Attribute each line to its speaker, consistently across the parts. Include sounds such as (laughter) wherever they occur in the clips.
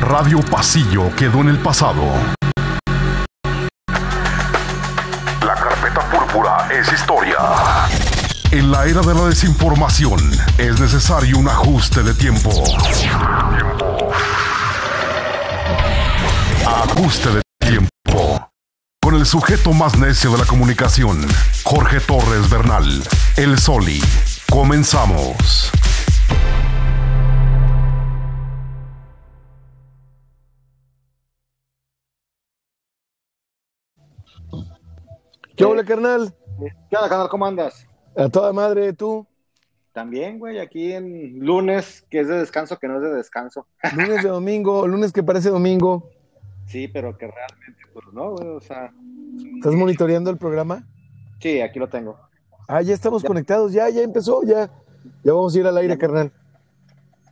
Speaker 1: Radio Pasillo quedó en el pasado. La carpeta púrpura es historia. En la era de la desinformación es necesario un ajuste de tiempo. Ajuste de tiempo. Con el sujeto más necio de la comunicación, Jorge Torres Bernal, el Soli. Comenzamos.
Speaker 2: ¿Qué hola, carnal?
Speaker 3: ¿Qué onda, carnal? ¿Cómo andas?
Speaker 2: A toda madre, ¿tú?
Speaker 3: También, güey, aquí en lunes, que es de descanso, que no es de descanso.
Speaker 2: Lunes de (laughs) domingo, lunes que parece domingo.
Speaker 3: Sí, pero que realmente, pues no, güey, o sea.
Speaker 2: ¿Estás monitoreando el programa?
Speaker 3: Sí, aquí lo tengo.
Speaker 2: Ah, ya estamos conectados, ya, ya empezó, ya. Ya vamos a ir al aire, carnal.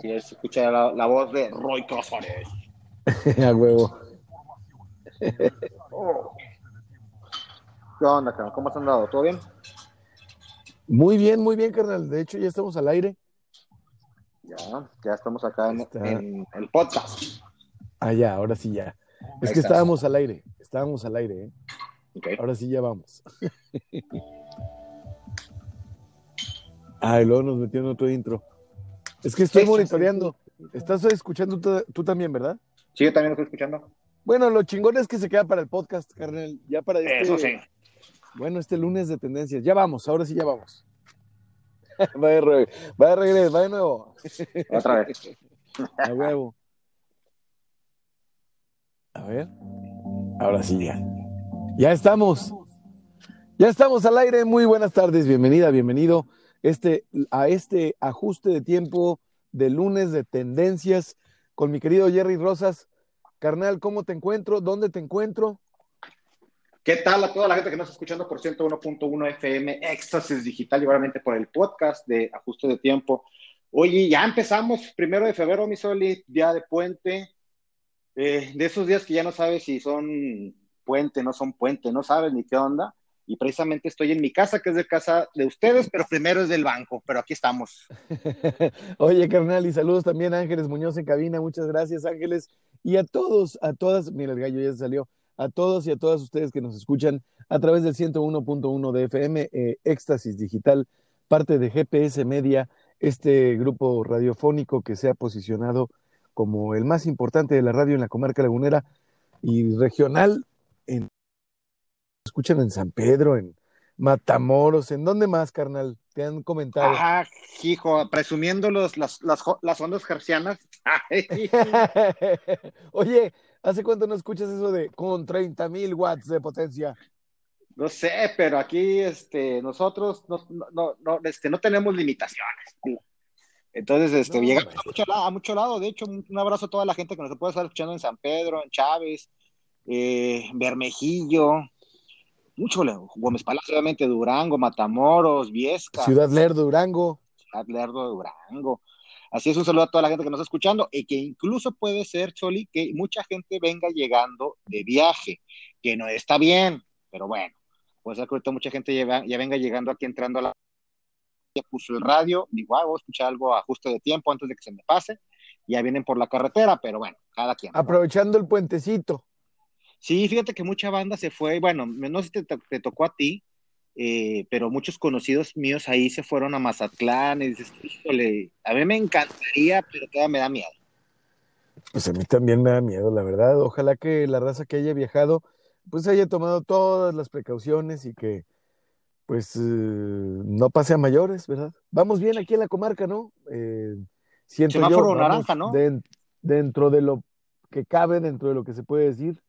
Speaker 3: Sí, se escucha la, la voz de Roy Cázares. (laughs)
Speaker 2: a huevo. (laughs)
Speaker 3: ¿Qué onda, carnal? ¿Cómo has andado? ¿Todo bien?
Speaker 2: Muy bien, muy bien, carnal. De hecho, ya estamos al aire.
Speaker 3: Ya, ya estamos acá en, en el podcast.
Speaker 2: Ah, ya, ahora sí ya. Es
Speaker 3: Ahí
Speaker 2: que
Speaker 3: está.
Speaker 2: estábamos al aire, estábamos al aire, ¿eh? Ahora sí ya vamos. Ay, luego nos metió en otro intro. Es que estoy
Speaker 3: Sí, sí,
Speaker 2: monitoreando. Estás escuchando tú, tú también, ¿verdad?
Speaker 3: Sí, yo también lo estoy escuchando.
Speaker 2: Bueno, lo chingón es que se queda para el podcast, carnal. Ya para este,
Speaker 3: Eso sí.
Speaker 2: Bueno, este lunes de tendencias. Ya vamos, ahora sí ya vamos. (laughs) va, de re- va de regreso, va de nuevo.
Speaker 3: Otra vez.
Speaker 2: A huevo. A ver. Ahora sí ya. Ya estamos. Ya estamos al aire. Muy buenas tardes. Bienvenida, bienvenido este, a este ajuste de tiempo de lunes de tendencias con mi querido Jerry Rosas. Carnal, ¿cómo te encuentro? ¿Dónde te encuentro?
Speaker 3: ¿Qué tal a toda la gente que nos está escuchando por 101.1 FM Éxtasis Digital y obviamente por el podcast de Ajuste de Tiempo? Oye, ya empezamos, primero de febrero, mi Soli, día de puente, eh, de esos días que ya no sabes si son puente, no son puente, no sabes ni qué onda. Y precisamente estoy en mi casa, que es de casa de ustedes, pero primero es del banco, pero aquí estamos. (laughs)
Speaker 2: Oye, carnal, y saludos también a Ángeles Muñoz en cabina. Muchas gracias, Ángeles. Y a todos, a todas, mira, el gallo ya salió. A todos y a todas ustedes que nos escuchan a través del 101.1 de FM, eh, Éxtasis Digital, parte de GPS Media, este grupo radiofónico que se ha posicionado como el más importante de la radio en la comarca lagunera y regional. En, escuchan en San Pedro, en Matamoros, ¿en dónde más, carnal? Te han comentado.
Speaker 3: Ajá, hijo, presumiendo los, las, las, las ondas gercianas. (laughs) (laughs)
Speaker 2: Oye, ¿hace cuánto no escuchas eso de con 30 mil watts de potencia?
Speaker 3: No sé, pero aquí este, nosotros no, no, este, no tenemos limitaciones. Entonces, este,
Speaker 2: No,
Speaker 3: llegamos a mucho, lado, a mucho lado. De hecho, un, abrazo a toda la gente que nos puede estar escuchando en San Pedro, en Chávez, eh, Bermejillo, mucho, le- Gómez Palacio, obviamente, Durango, Matamoros, Viesca,
Speaker 2: Ciudad Lerdo, Durango.
Speaker 3: Ciudad Lerdo, Durango. Así es, un saludo a toda la gente que nos está escuchando y que incluso puede ser, Choli, que mucha gente venga llegando de viaje, que no está bien, pero bueno, puede ser que ahorita mucha gente ya, ya venga llegando aquí entrando a la... Ya puso el radio, digo, ah, voy a escuchar algo a ajuste de tiempo antes de que se me pase, ya vienen por la carretera, pero bueno, cada quien.
Speaker 2: Aprovechando el puentecito.
Speaker 3: Sí, fíjate que mucha banda se fue, bueno, no sé si te tocó a ti, eh, pero muchos conocidos míos ahí se fueron a Mazatlán y dices, híjole, a mí me encantaría, pero todavía me da miedo.
Speaker 2: Pues a mí también me da miedo, la verdad. Ojalá que la raza que haya viajado, pues haya tomado todas las precauciones y que, pues, eh, no pase a mayores, ¿verdad? Vamos bien aquí en la comarca, ¿no? Eh, siento yo,
Speaker 3: Semáforo
Speaker 2: vamos
Speaker 3: naranja, ¿no?
Speaker 2: den- dentro de lo que cabe, dentro de lo que se puede decir.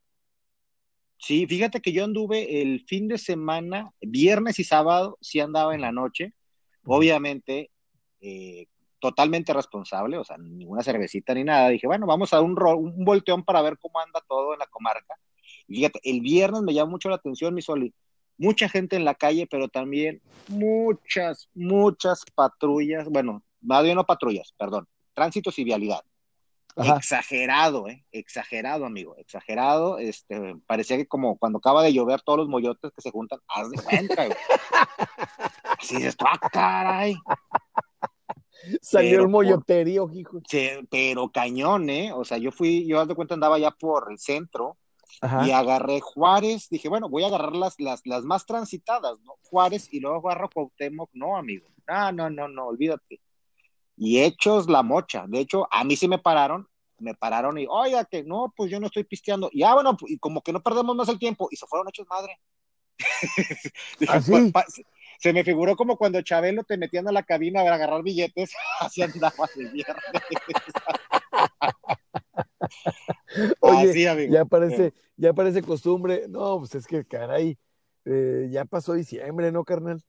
Speaker 3: Sí, fíjate que yo anduve el fin de semana, viernes y sábado, sí andaba en la noche, obviamente eh, totalmente responsable, o sea, ninguna cervecita ni nada. Dije, bueno, vamos a un, un volteón para ver cómo anda todo en la comarca. Y fíjate, el viernes me llamó mucho la atención, mi Soli, mucha gente en la calle, pero también muchas, muchas patrullas, bueno, más bien no patrullas, perdón, tránsitos y vialidad.
Speaker 2: Ajá.
Speaker 3: Exagerado, ¿eh? Exagerado, amigo, exagerado. Este, parecía que como cuando acaba de llover todos los moyotes que se juntan, haz de cuenta, güey. (laughs) Así dices, ah, caray.
Speaker 2: Salió
Speaker 3: Pero
Speaker 2: el molloterío, hijo.
Speaker 3: Pero cañón, ¿eh? O sea, yo fui, yo haz de cuenta andaba ya por el centro
Speaker 2: Ajá.
Speaker 3: y agarré Juárez, dije, bueno, voy a agarrar las, las, las más transitadas, ¿no? Juárez y luego agarro Cuauhtémoc, no, amigo. No, no, no, no, olvídate. Y hechos la mocha. De hecho, a mí sí me pararon, me pararon y, oiga, que no, pues yo no estoy pisteando. Y ah, bueno, y como que no perdemos más el tiempo, y se fueron hechos madre. Dije,
Speaker 2: ¿Ah, sí?
Speaker 3: pues, pa- se me figuró como cuando Chabelo te metían a la cabina a agarrar billetes, (laughs) así andaba viernes.
Speaker 2: Oye,
Speaker 3: Así, amigo.
Speaker 2: ya parece, ya parece costumbre. No, pues es que caray, eh, ya pasó diciembre, ¿no, carnal?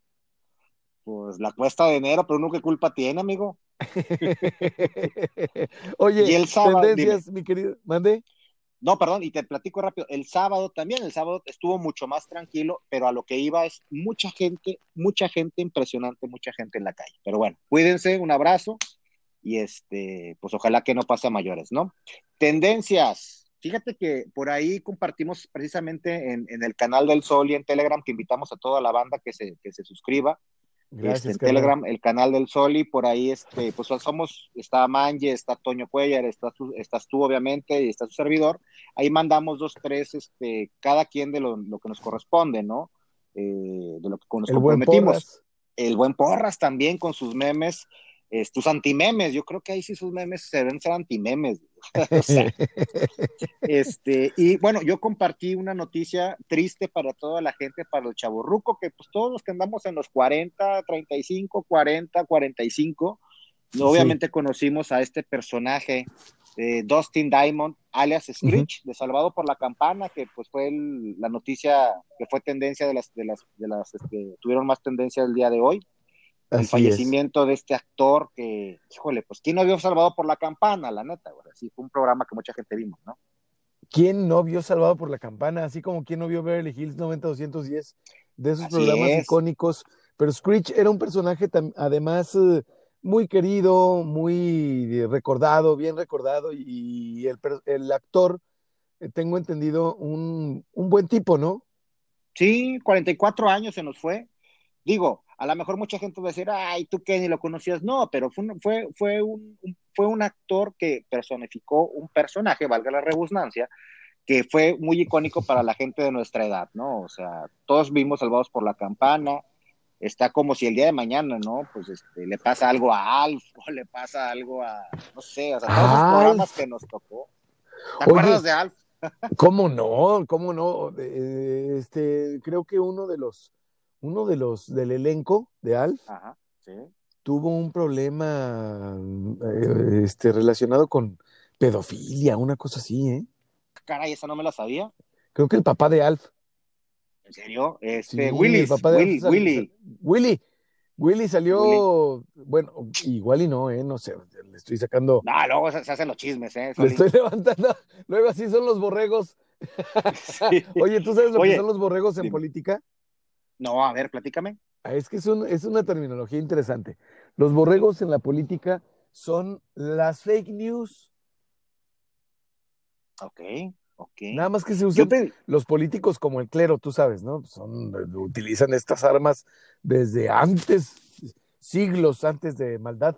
Speaker 3: Pues la cuesta de enero, pero uno qué culpa tiene, amigo. (laughs)
Speaker 2: Oye,
Speaker 3: Y el sábado,
Speaker 2: tendencias, mi querido, mande.
Speaker 3: No, perdón, y te platico rápido. El sábado también, el sábado estuvo mucho más tranquilo, pero a lo que iba es mucha gente, mucha gente impresionante, mucha gente en la calle. Pero bueno, cuídense, un abrazo y este, pues ojalá que no pase a mayores, ¿no? Tendencias. Fíjate que por ahí compartimos precisamente en, en el canal del Sol y en Telegram que invitamos a toda la banda que se, que se suscriba.
Speaker 2: Gracias,
Speaker 3: este, en. Telegram, el canal del Soli, por ahí, este, pues somos, está Manje, está Toño Cuellar, está tú- estás tú, obviamente, y está su servidor. Ahí mandamos dos, tres, este, cada quien de lo, lo que nos corresponde, ¿no? Eh, de lo que nos
Speaker 2: El
Speaker 3: comprometimos. El buen Porras también con sus memes, eh, tus antimemes, yo creo que ahí sí sus memes se deben ser antimemes. (laughs) o sea, (laughs) este, y bueno, yo compartí una noticia triste para toda la gente, para el chaborruco, que pues todos los que andamos en los 40, 35, 40, 45, obviamente conocimos a este personaje, eh, Dustin Diamond, alias Screech, de Salvado por la Campana, que pues fue el- la noticia que fue tendencia de las, de las, de las, este, tuvieron más tendencia el día de hoy el
Speaker 2: es.
Speaker 3: fallecimiento de este actor que, híjole, pues quién no vio salvado por la campana, la neta, güey. Así fue un programa que mucha gente vimos, ¿no?
Speaker 2: ¿Quién no vio Salvado por la Campana? Así como quién no vio Beverly Hills 90210, de esos
Speaker 3: Así
Speaker 2: programas
Speaker 3: es.
Speaker 2: icónicos. Pero Screech era un personaje además eh, muy querido, muy recordado, bien recordado, y el, el actor, eh, tengo entendido, un, un buen tipo, ¿no?
Speaker 3: Sí, 44 años se nos fue. Digo, a lo mejor mucha gente va a decir, ay, tú qué ni lo conocías. No, pero fue un, fue, fue un, fue un actor que personificó un personaje, valga la redundancia, que fue muy icónico para la gente de nuestra edad, ¿no? O sea, todos vimos Salvados por la Campana. Está como si el día de mañana, ¿no? Pues este, le pasa algo a Alf (laughs) o le pasa algo a, no sé, o sea, todos los programas que nos tocó. ¿Te
Speaker 2: Oye.
Speaker 3: acuerdas de Alf?
Speaker 2: ¿Cómo no? ¿Cómo no? Eh, Este, creo que uno de los, uno de los del elenco de Alf
Speaker 3: Ajá, sí.
Speaker 2: tuvo un problema eh, este, relacionado con pedofilia, una cosa así, ¿eh?
Speaker 3: Caray, esa no me la sabía.
Speaker 2: Creo que el papá de Alf.
Speaker 3: ¿En serio?
Speaker 2: Sí,
Speaker 3: Este,
Speaker 2: el papá de Alf
Speaker 3: Willy, Willy.
Speaker 2: Willy. Willy salió, bueno, igual y no, ¿eh? No sé, le estoy sacando,
Speaker 3: No, luego se, se hacen los chismes, ¿eh?
Speaker 2: le estoy levantando. (laughs) Luego así son los borregos. (laughs)
Speaker 3: Sí. (laughs)
Speaker 2: Oye, ¿tú sabes lo que son los borregos en
Speaker 3: dime.
Speaker 2: política?
Speaker 3: No, a ver, platícame.
Speaker 2: Ah, Es que es, un- es una terminología interesante. Los borregos en la política son las fake news,
Speaker 3: Ok, ok.
Speaker 2: nada más que se usan los políticos como el clero, tú sabes, ¿no? Son, utilizan estas armas desde antes, siglos antes de maldad.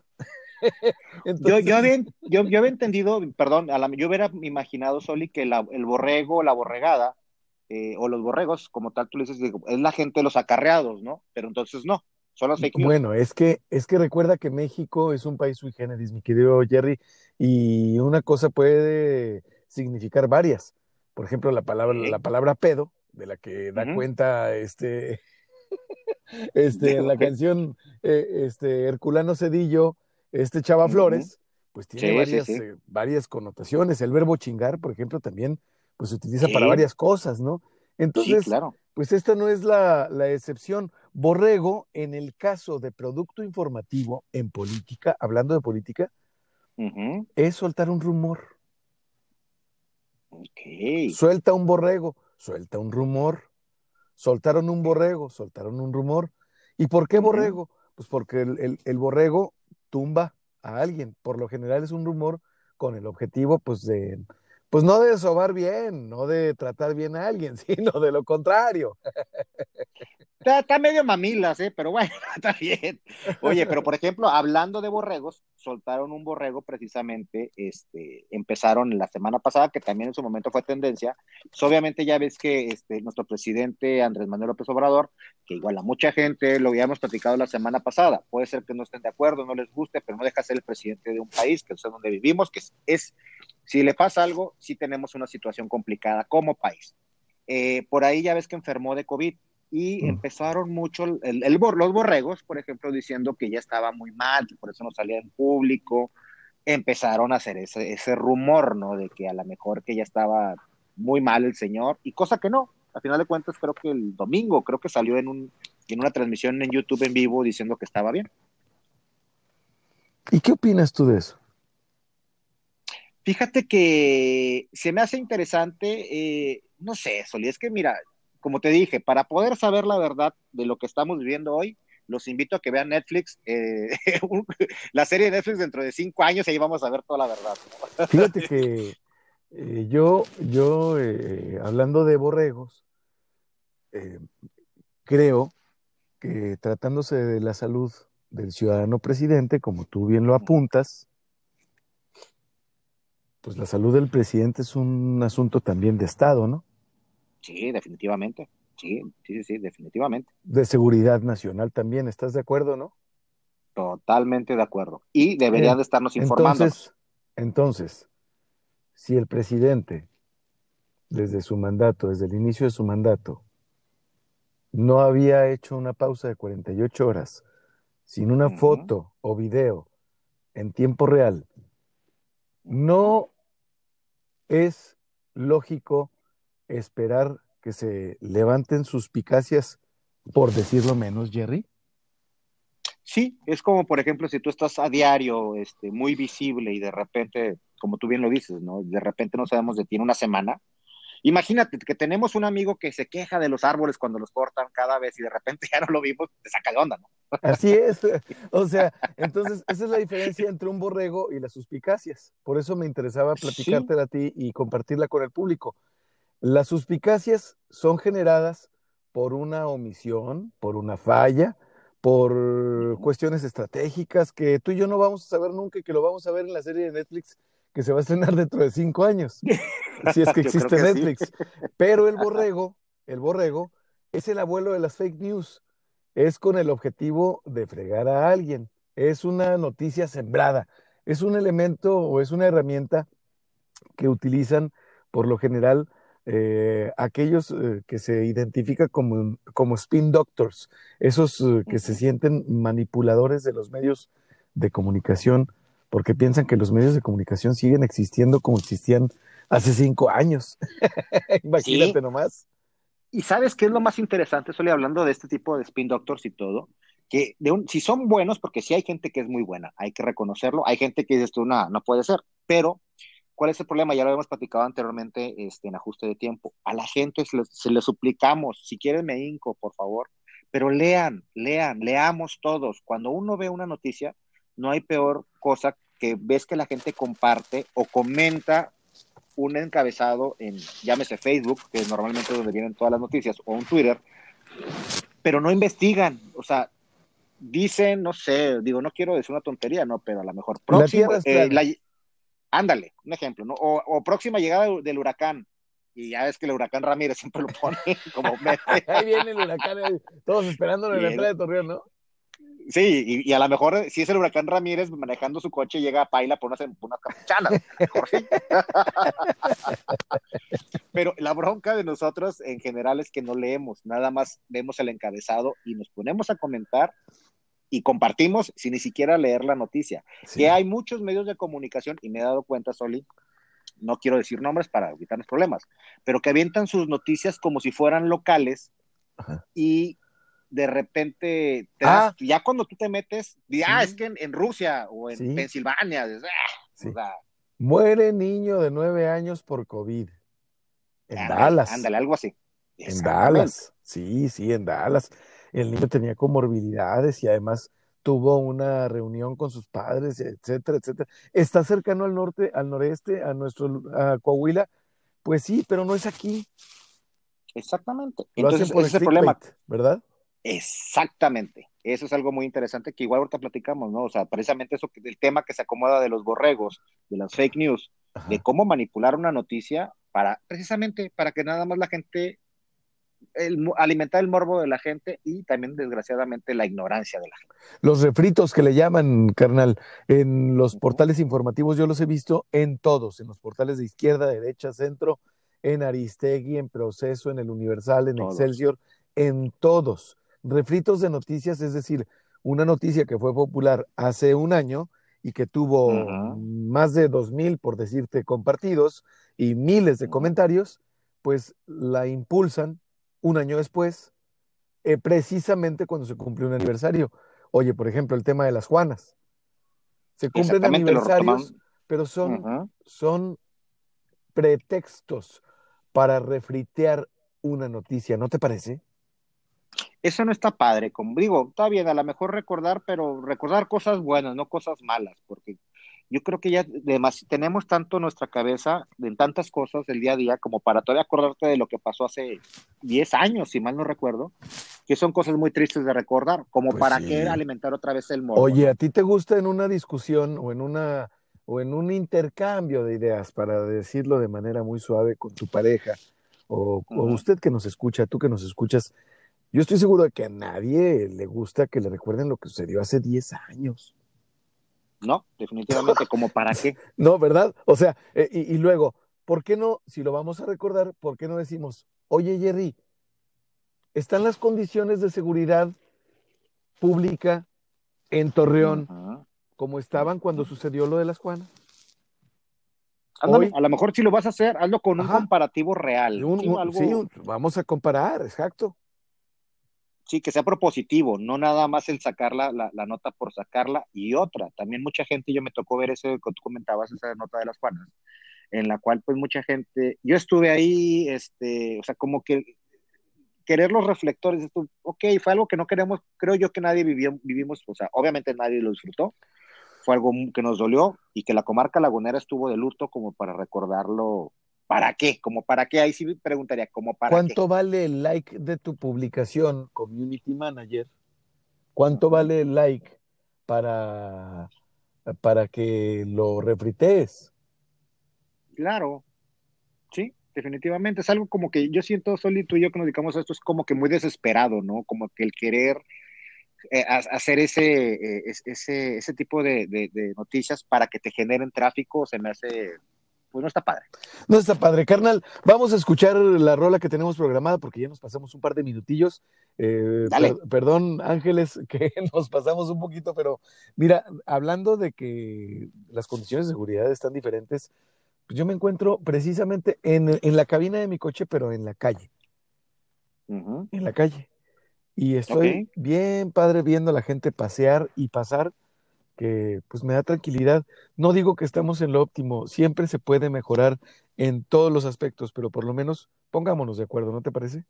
Speaker 2: (laughs)
Speaker 3: yo, yo, había, yo, yo había entendido, perdón, a la- yo hubiera imaginado, Soli, que la- el borrego, la borregada, eh, o los borregos, como tal tú le dices, es la gente de los acarreados, ¿no? Pero entonces no, son los fake news.
Speaker 2: Bueno, es que, es que recuerda que México es un país sui generis, mi querido Jerry, y una cosa puede significar varias. Por ejemplo, la palabra, la palabra pedo, de la que da
Speaker 3: Ujú.
Speaker 2: cuenta este, (laughs) este, en la canción eh, este, Herculano Cedillo, este Chava. Flores, pues tiene
Speaker 3: Sí, sí,
Speaker 2: varias,
Speaker 3: sí.
Speaker 2: eh, varias connotaciones. El verbo chingar, por ejemplo, también pues se utiliza
Speaker 3: Sí.
Speaker 2: para varias cosas, ¿no?
Speaker 3: Sí,
Speaker 2: Entonces,
Speaker 3: claro.
Speaker 2: pues esta no es la, la excepción. Borrego, en el caso de producto informativo en política, hablando de política, es soltar un rumor.
Speaker 3: Ok.
Speaker 2: Suelta un borrego, suelta un rumor. Soltaron un borrego, soltaron un rumor. ¿Y por qué borrego? Pues porque el, el- el borrego tumba a alguien. Por lo general es un rumor con el objetivo, pues, de, pues no de sobar bien, no de tratar bien a alguien, (laughs) sino de lo contrario.
Speaker 3: Está, medio mamilas, ¿eh? pero bueno, (laughs) está bien. Oye, pero por ejemplo, hablando de borregos, soltaron un borrego precisamente, este, empezaron la semana pasada, que también en su momento fue tendencia. Pues, obviamente ya ves que este, nuestro presidente Andrés Manuel López Obrador, que igual a mucha gente lo habíamos platicado la semana pasada, puede ser que no estén de acuerdo, no les guste, pero no deja ser el presidente de un país, que es donde vivimos, que es, si le pasa algo, sí tenemos una situación complicada como país. Eh, por ahí ya ves que enfermó de COVID y mm. empezaron mucho el, el, los borregos, por ejemplo, diciendo que ya estaba muy mal, que por eso no salía en público. Empezaron a hacer ese, ese rumor, ¿no? De que a lo mejor que ya estaba muy mal el señor, y cosa que no. A final de cuentas, creo que el domingo, creo que salió en, un, en una transmisión en YouTube en vivo diciendo que estaba bien.
Speaker 2: ¿Y qué opinas tú de eso?
Speaker 3: Fíjate que se me hace interesante, eh, no sé, Soli, es que mira, como te dije, para poder saber la verdad de lo que estamos viviendo hoy, los invito a que vean Netflix, eh, (laughs) la serie de Netflix dentro de cinco años y ahí vamos a ver toda la verdad. (laughs)
Speaker 2: Fíjate que eh, yo, yo eh, hablando de borregos, creo que tratándose de la salud del ciudadano presidente, como tú bien lo apuntas, pues la salud del presidente es un asunto también de Estado, ¿no?
Speaker 3: Sí, definitivamente. Sí, sí, sí, definitivamente.
Speaker 2: De seguridad nacional también, ¿estás de acuerdo, no?
Speaker 3: Totalmente de acuerdo. Y debería de estarnos informando.
Speaker 2: Entonces, entonces, si el presidente, desde su mandato, desde el inicio de su mandato, no había hecho una pausa de 48 horas sin una foto o video en tiempo real, no es lógico esperar que se levanten suspicacias, por decirlo menos, Jerry?
Speaker 3: Sí, es como, por ejemplo, si tú estás a diario este, muy visible y de repente, como tú bien lo dices, ¿no? De repente no sabemos de ti una semana. Imagínate que tenemos un amigo que se queja de los árboles cuando los cortan cada vez y de repente (laughs) ya no lo vimos, te saca de onda, ¿no?
Speaker 2: Así es. O sea, entonces esa es la diferencia entre un borrego y las suspicacias. Por eso me interesaba platicártela a ti y compartirla con el público. Las suspicacias son generadas por una omisión, por una falla, por cuestiones estratégicas que tú y yo no vamos a saber nunca y que lo vamos a ver en la serie de Netflix que se va a estrenar dentro de cinco años, (laughs) si es que existe Netflix. Pero el borrego, el borrego, es el abuelo de las fake news. Es con el objetivo de fregar a alguien. Es una noticia sembrada. Es un elemento o es una herramienta que utilizan por lo general eh, aquellos eh, que se identifican como, como spin doctors, esos eh, que se sienten manipuladores de los medios de comunicación, porque piensan que los medios de comunicación siguen existiendo como existían hace cinco años. (laughs) Imagínate nomás.
Speaker 3: Y sabes qué es lo más interesante, Estoy hablando de este tipo de spin doctors y todo, que de un, si son buenos, porque sí hay gente que es muy buena, hay que reconocerlo, hay gente que dice esto, no, no puede ser, pero ¿Cuál es el problema? Ya lo habíamos platicado anteriormente este, en ajuste de tiempo. A la gente se le, se suplicamos, si quieren me hinco, por favor, pero lean, lean, leamos todos. Cuando uno ve una noticia, no hay peor cosa que ves que la gente comparte o comenta un encabezado en, llámese Facebook, que es normalmente donde vienen todas las noticias, o un Twitter, pero no investigan, o sea, dicen, no sé, digo, no quiero decir una tontería, no, pero a lo mejor próximo, Ándale, un ejemplo, ¿no? O, próxima llegada del huracán. Y ya ves que el huracán Ramírez siempre lo pone (laughs) como
Speaker 2: Ahí viene el huracán, eh, todos esperándolo en la entrada de Torreón, ¿no?
Speaker 3: Sí, y, a lo mejor si es el huracán Ramírez manejando su coche llega a Paila por unas, una capuchanas. (laughs) Pero la bronca de nosotros en general es que no leemos, nada más vemos el encabezado y nos ponemos a comentar y compartimos sin ni siquiera leer la noticia. Que hay muchos medios de comunicación, y me he dado cuenta, Soli, no quiero decir nombres para evitarnos problemas, pero que avientan sus noticias como si fueran locales y de repente, ah. ya cuando tú te metes, ah, es que en, Rusia o en Pensilvania, ah,
Speaker 2: muere niño de nueve años por COVID. En Dallas.
Speaker 3: Ándale, algo así.
Speaker 2: En Dallas, sí, sí, en Dallas el niño tenía comorbilidades y además tuvo una reunión con sus padres, etcétera, etcétera. Está cercano al norte, al noreste, a nuestro a Coahuila, pues sí, pero no es aquí.
Speaker 3: Exactamente.
Speaker 2: Lo
Speaker 3: Entonces,
Speaker 2: hacen por
Speaker 3: ese es el problema.
Speaker 2: ¿verdad?
Speaker 3: Exactamente. Eso es algo muy interesante que igual ahorita platicamos, ¿no? O sea, precisamente eso, que- el tema que se acomoda de los borregos, de las fake news,
Speaker 2: Ajá.
Speaker 3: de cómo manipular una noticia para, precisamente, para que nada más la gente, el, alimentar el morbo de la gente y también, desgraciadamente, la ignorancia de la gente.
Speaker 2: Los refritos que le llaman, carnal, en los portales informativos, yo los he visto en todos, en los portales de izquierda, derecha, centro, en Aristegui, en Proceso, en el Universal, en
Speaker 3: Todos.
Speaker 2: Excelsior, en todos. Refritos de noticias, es decir, una noticia que fue popular hace un año y que tuvo más de dos mil, por decirte, compartidos y miles de comentarios, pues la impulsan un año después, eh, precisamente cuando se cumple un aniversario. Oye, por ejemplo, el tema de las Juanas. Se cumplen aniversarios, pero son, son pretextos para refritear una noticia, ¿no te parece?
Speaker 3: Eso no está padre, como digo, está bien, a lo mejor recordar, pero recordar cosas buenas, no cosas malas, porque yo creo que ya demas- tenemos tanto nuestra cabeza en tantas cosas del día a día como para todavía acordarte de lo que pasó hace 10 años, si mal no recuerdo, que son cosas muy tristes de recordar, como
Speaker 2: Pues
Speaker 3: para
Speaker 2: sí.
Speaker 3: qué alimentar otra vez el morbo.
Speaker 2: Oye. ¿a ti te gusta en una discusión o en una o en un intercambio de ideas, para decirlo de manera muy suave, con tu pareja o, o usted que nos escucha, tú que nos escuchas? Yo estoy seguro de que a nadie le gusta que le recuerden lo que sucedió hace 10 años.
Speaker 3: No, definitivamente, como para qué. (laughs)
Speaker 2: No, ¿verdad? O sea, eh, y, y luego, ¿por qué no, si lo vamos a recordar, por qué no decimos, oye Jerry, ¿están las condiciones de seguridad pública en Torreón como estaban cuando sucedió lo de las Juanas?
Speaker 3: Ándale,
Speaker 2: Hoy-
Speaker 3: a lo mejor si lo vas a hacer, hazlo con un comparativo real.
Speaker 2: Un-
Speaker 3: Sí,
Speaker 2: un-
Speaker 3: algo-
Speaker 2: sí, un- vamos a comparar, exacto.
Speaker 3: Sí, que sea propositivo, no nada más el sacar la, la, la nota por sacarla. Y otra, también mucha gente, yo me tocó ver eso que tú comentabas, esa nota de las Juanas, en la cual pues mucha gente, yo estuve ahí, este, o sea, como que querer los reflectores, esto, ok, fue algo que no queremos, creo yo que nadie vivió, vivimos, o sea, obviamente nadie lo disfrutó, fue algo que nos dolió y que la comarca lagunera estuvo de luto como para recordarlo, ¿para qué? Como para qué, ahí sí me preguntaría, como para
Speaker 2: ¿Cuánto
Speaker 3: qué.
Speaker 2: vale el like de tu publicación, Community Manager? ¿Cuánto vale el like para, para que lo refritees?
Speaker 3: Claro, sí, definitivamente. Es algo como que yo siento, Soli, tú y yo que nos dedicamos a esto, es como que muy desesperado, ¿no? Como que el querer eh, ha- hacer ese, eh, es- ese, ese tipo de, de- de noticias para que te generen tráfico, se me hace, pues no está padre.
Speaker 2: No está padre, carnal. Vamos a escuchar la rola que tenemos programada porque ya nos pasamos un par de minutillos. Eh,
Speaker 3: Dale.
Speaker 2: per- perdón, Ángeles, (laughs) que nos pasamos un poquito, pero mira, hablando de que las condiciones de seguridad están diferentes, pues yo me encuentro precisamente en, en la cabina de mi coche, pero en la calle, en la calle. Y estoy bien padre viendo a la gente pasear y pasar, que pues me da tranquilidad. No digo que estamos en lo óptimo, siempre se puede mejorar en todos los aspectos, pero por lo menos pongámonos de acuerdo, ¿no te parece?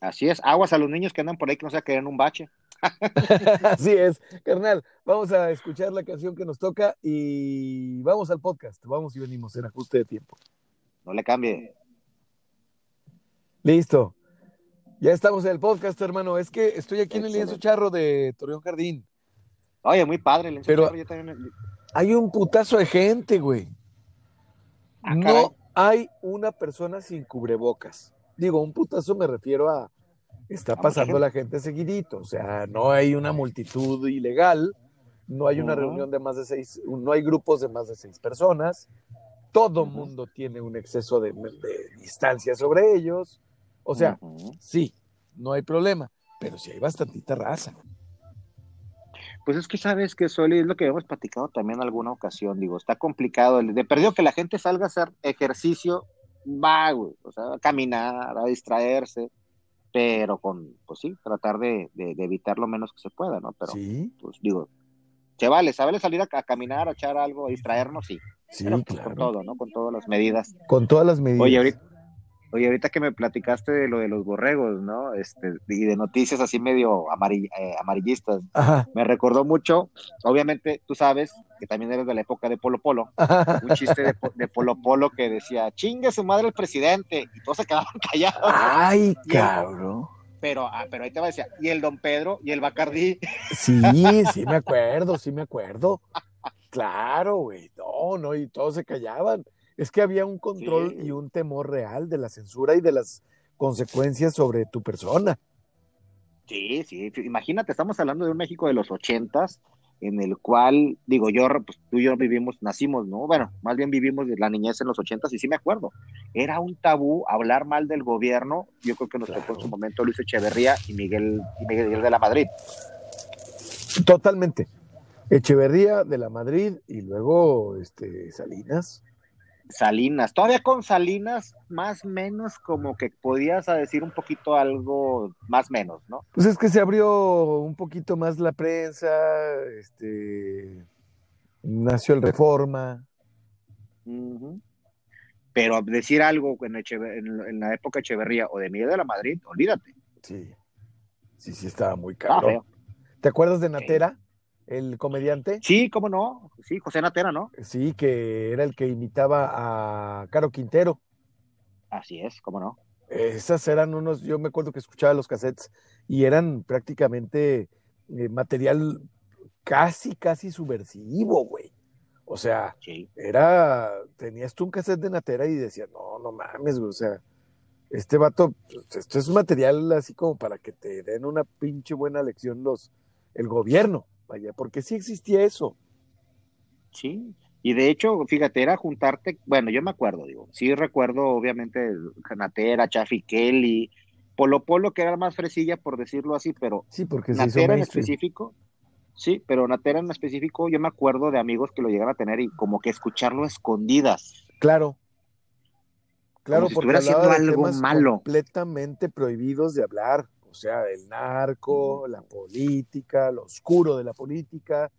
Speaker 3: Así es, aguas a los niños que andan por ahí que no se caer en un bache. (laughs)
Speaker 2: Así es, carnal. Vamos a escuchar la canción que nos toca y vamos al podcast. Vamos y venimos en ajuste de tiempo.
Speaker 3: No le cambie.
Speaker 2: Listo. Ya estamos en el podcast, hermano. Es que estoy aquí en el lienzo charro de Torreón Jardín.
Speaker 3: Oye, muy padre el
Speaker 2: Pero-
Speaker 3: yo también-
Speaker 2: Hay un putazo de gente, güey.
Speaker 3: Ah.
Speaker 2: No hay una persona sin cubrebocas. Digo, un putazo me refiero a está pasando la gente seguidito. O sea, no hay una multitud ilegal, no hay una reunión de más de seis, no hay grupos de más de seis personas. Todo mundo tiene un exceso de, de distancia sobre ellos. O sea, sí, no hay problema, pero sí hay bastantita raza.
Speaker 3: Pues es que sabes que Soli es lo que hemos platicado también en alguna ocasión, digo, está complicado, de perdido que la gente salga a hacer ejercicio, va, güey, o sea, a caminar, a distraerse, pero con, pues sí, tratar de, de- de evitar lo menos que se pueda, ¿no? Pero,
Speaker 2: Sí,
Speaker 3: pues digo, se vale, se vale salir a, a caminar, a echar algo, a distraernos, sí,
Speaker 2: sí,
Speaker 3: pero pues, con
Speaker 2: claro.
Speaker 3: todo, ¿no? Con todas las medidas.
Speaker 2: Con todas las medidas.
Speaker 3: Oye, ahorita, Oye, ahorita que me platicaste de lo de los borregos, ¿no? Este, y de noticias así medio eh, amarillistas, me recordó mucho, obviamente tú sabes que también eres de la época de Polo Polo, un chiste de, Polo Polo que decía, chingue su madre el presidente, y todos se quedaban (laughs) callados.
Speaker 2: Ay, cabrón.
Speaker 3: Pero, ah, pero ahí te va a decir, y el Don Pedro y el Bacardí.
Speaker 2: Sí, sí me acuerdo, sí me acuerdo. Claro, güey, no, no, y todos se callaban. Es que había un control y un temor real de la censura y de las consecuencias sobre tu persona.
Speaker 3: Sí, sí, imagínate, estamos hablando de un México de los ochentas, en el cual, digo, yo, pues tú y yo vivimos, nacimos, ¿no? Bueno, más bien vivimos de la niñez en los ochentas y sí me acuerdo. Era un tabú hablar mal del gobierno, yo creo que nos tocó en su momento Luis Echeverría y Miguel, y Miguel de la Madrid.
Speaker 2: Totalmente. Echeverría de la Madrid y luego este, Salinas.
Speaker 3: Salinas, todavía con Salinas, más menos como que podías decir un poquito algo más menos, ¿no?
Speaker 2: Pues es que se abrió un poquito más la prensa, este, nació el Reforma.
Speaker 3: Pero decir algo en, la época Echeverría o de Miguel de la Madrid, olvídate.
Speaker 2: Sí, sí, sí, estaba muy caro. ¿Te acuerdas de Natera? El comediante.
Speaker 3: Sí, cómo no. Sí, José Natera, ¿no?
Speaker 2: Sí, que era el que imitaba a Caro Quintero.
Speaker 3: Así es, cómo no.
Speaker 2: Esas eran unos, yo me acuerdo que escuchaba los cassettes y eran prácticamente eh, material casi, casi subversivo, güey. O sea, era, tenías tú un cassette de Natera y decías, no, no mames, güey, o sea, este vato, pues, esto es material así como para que te den una pinche buena lección los, el gobierno vaya, porque sí existía eso.
Speaker 3: Sí, y de hecho, fíjate, era juntarte, bueno, yo me acuerdo, digo, sí recuerdo obviamente Natera, Chaffy Kelly, Polo Polo, que era más fresilla, por decirlo así, pero
Speaker 2: sí, porque
Speaker 3: Natera en específico, sí, pero Natera en específico, yo me acuerdo de amigos que lo llegaban a tener y como que escucharlo escondidas.
Speaker 2: Claro. Claro,
Speaker 3: porque haciendo algo malo.
Speaker 2: Completamente prohibidos de hablar o sea, el narco, la política, lo oscuro de la política,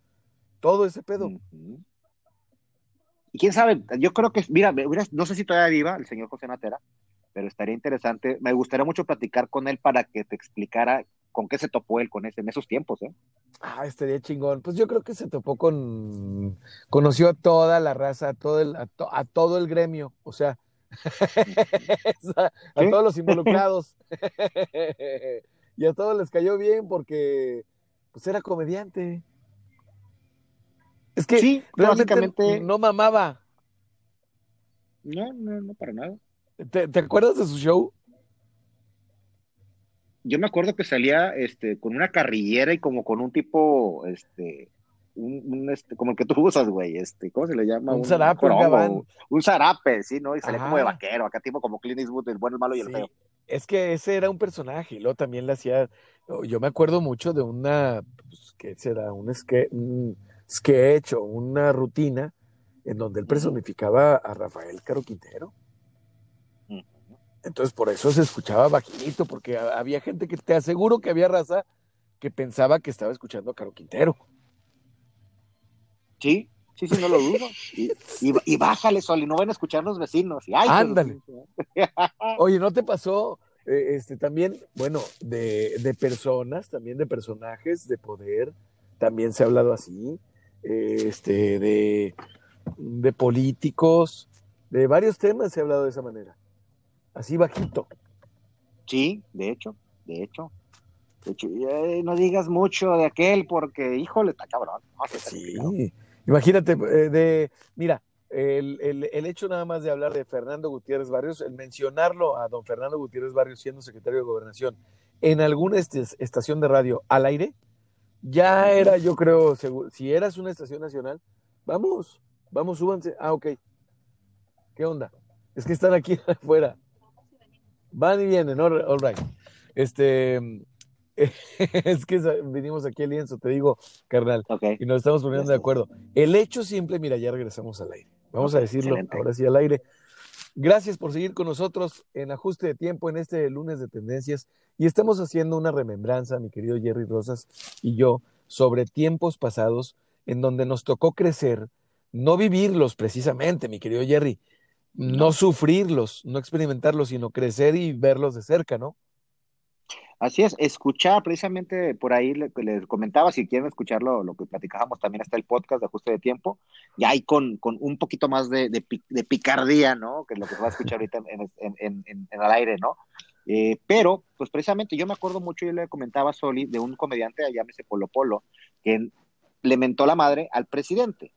Speaker 2: todo ese pedo.
Speaker 3: Y quién sabe, yo creo que, mira, no sé si todavía viva el señor José Natera, pero estaría interesante, me gustaría mucho platicar con él para que te explicara con qué se topó él con ese, en esos tiempos, ¿eh?
Speaker 2: Ah, estaría chingón. Pues yo creo que se topó con, conoció a toda la raza, a todo el, a, todo el gremio, o sea, (laughs) a todos los involucrados. (laughs) y a todos les cayó bien porque pues era comediante. Es que sí, realmente no mamaba.
Speaker 3: No, no, no para nada.
Speaker 2: ¿Te, acuerdas de su show?
Speaker 3: Yo me acuerdo que salía este con una carrillera y como con un tipo este un, este, como el que tú usas, güey, este, ¿cómo se le llama?
Speaker 2: Un, zarape, un,
Speaker 3: un zarape, sí, ¿no? Y salía como de vaquero, acá tipo como Clint Eastwood, el bueno, el malo y el feo.
Speaker 2: Es que ese era un personaje, y luego también le hacía, yo me acuerdo mucho de una, pues, ¿qué será? Un, un sketch o una rutina en donde él personificaba a Rafael Caro Quintero. Entonces por eso se escuchaba bajito, porque había gente que te aseguro que había raza que pensaba que estaba escuchando a Caro Quintero.
Speaker 3: Sí, sí, sí, no lo dudo. Y, bájale, Sol, y no van a escuchar los vecinos. Y,
Speaker 2: Ándale. (laughs) Oye, ¿no te pasó eh, este, también, bueno, de, de, personas, también de personajes de poder, también se ha hablado así, este, de, de políticos, de varios temas se ha hablado de esa manera, así bajito.
Speaker 3: Sí, de hecho, de hecho. De hecho, no digas mucho de aquel porque, híjole, está cabrón.
Speaker 2: sí, Imagínate, eh, de, mira, el, el, hecho nada más de hablar de Fernando Gutiérrez Barrios, el mencionarlo a don Fernando Gutiérrez Barrios siendo secretario de Gobernación en alguna estación de radio al aire, ya era, yo creo, si eras una estación nacional, vamos, vamos, súbanse. Ah, ok. ¿Qué onda? Es que están aquí (laughs) afuera. Van y vienen, all right. Este, (laughs) es que vinimos aquí al lienzo, te digo, carnal, y nos estamos poniendo de acuerdo. El hecho simple, mira, ya regresamos al aire. Vamos a decirlo ahora sí al aire. Gracias por seguir con nosotros en ajuste de tiempo en este lunes de tendencias y estamos haciendo una remembranza, mi querido Jerry Rosas y yo, sobre tiempos pasados en donde nos tocó crecer, no vivirlos precisamente, mi querido Jerry, no sufrirlos, no experimentarlos, sino crecer y verlos de cerca, ¿no?
Speaker 3: Así es, escuchar precisamente por ahí les comentaba, si quieren escucharlo, lo que platicábamos también está el podcast de ajuste de tiempo, y ahí con, con un poquito más de, de, picardía, ¿no? Que es lo que se va a escuchar ahorita en, en, en, el aire, ¿no? Eh, pero, pues precisamente yo me acuerdo mucho, yo le comentaba a Soli, de un comediante, llámese Polo Polo, que le mentó la madre al presidente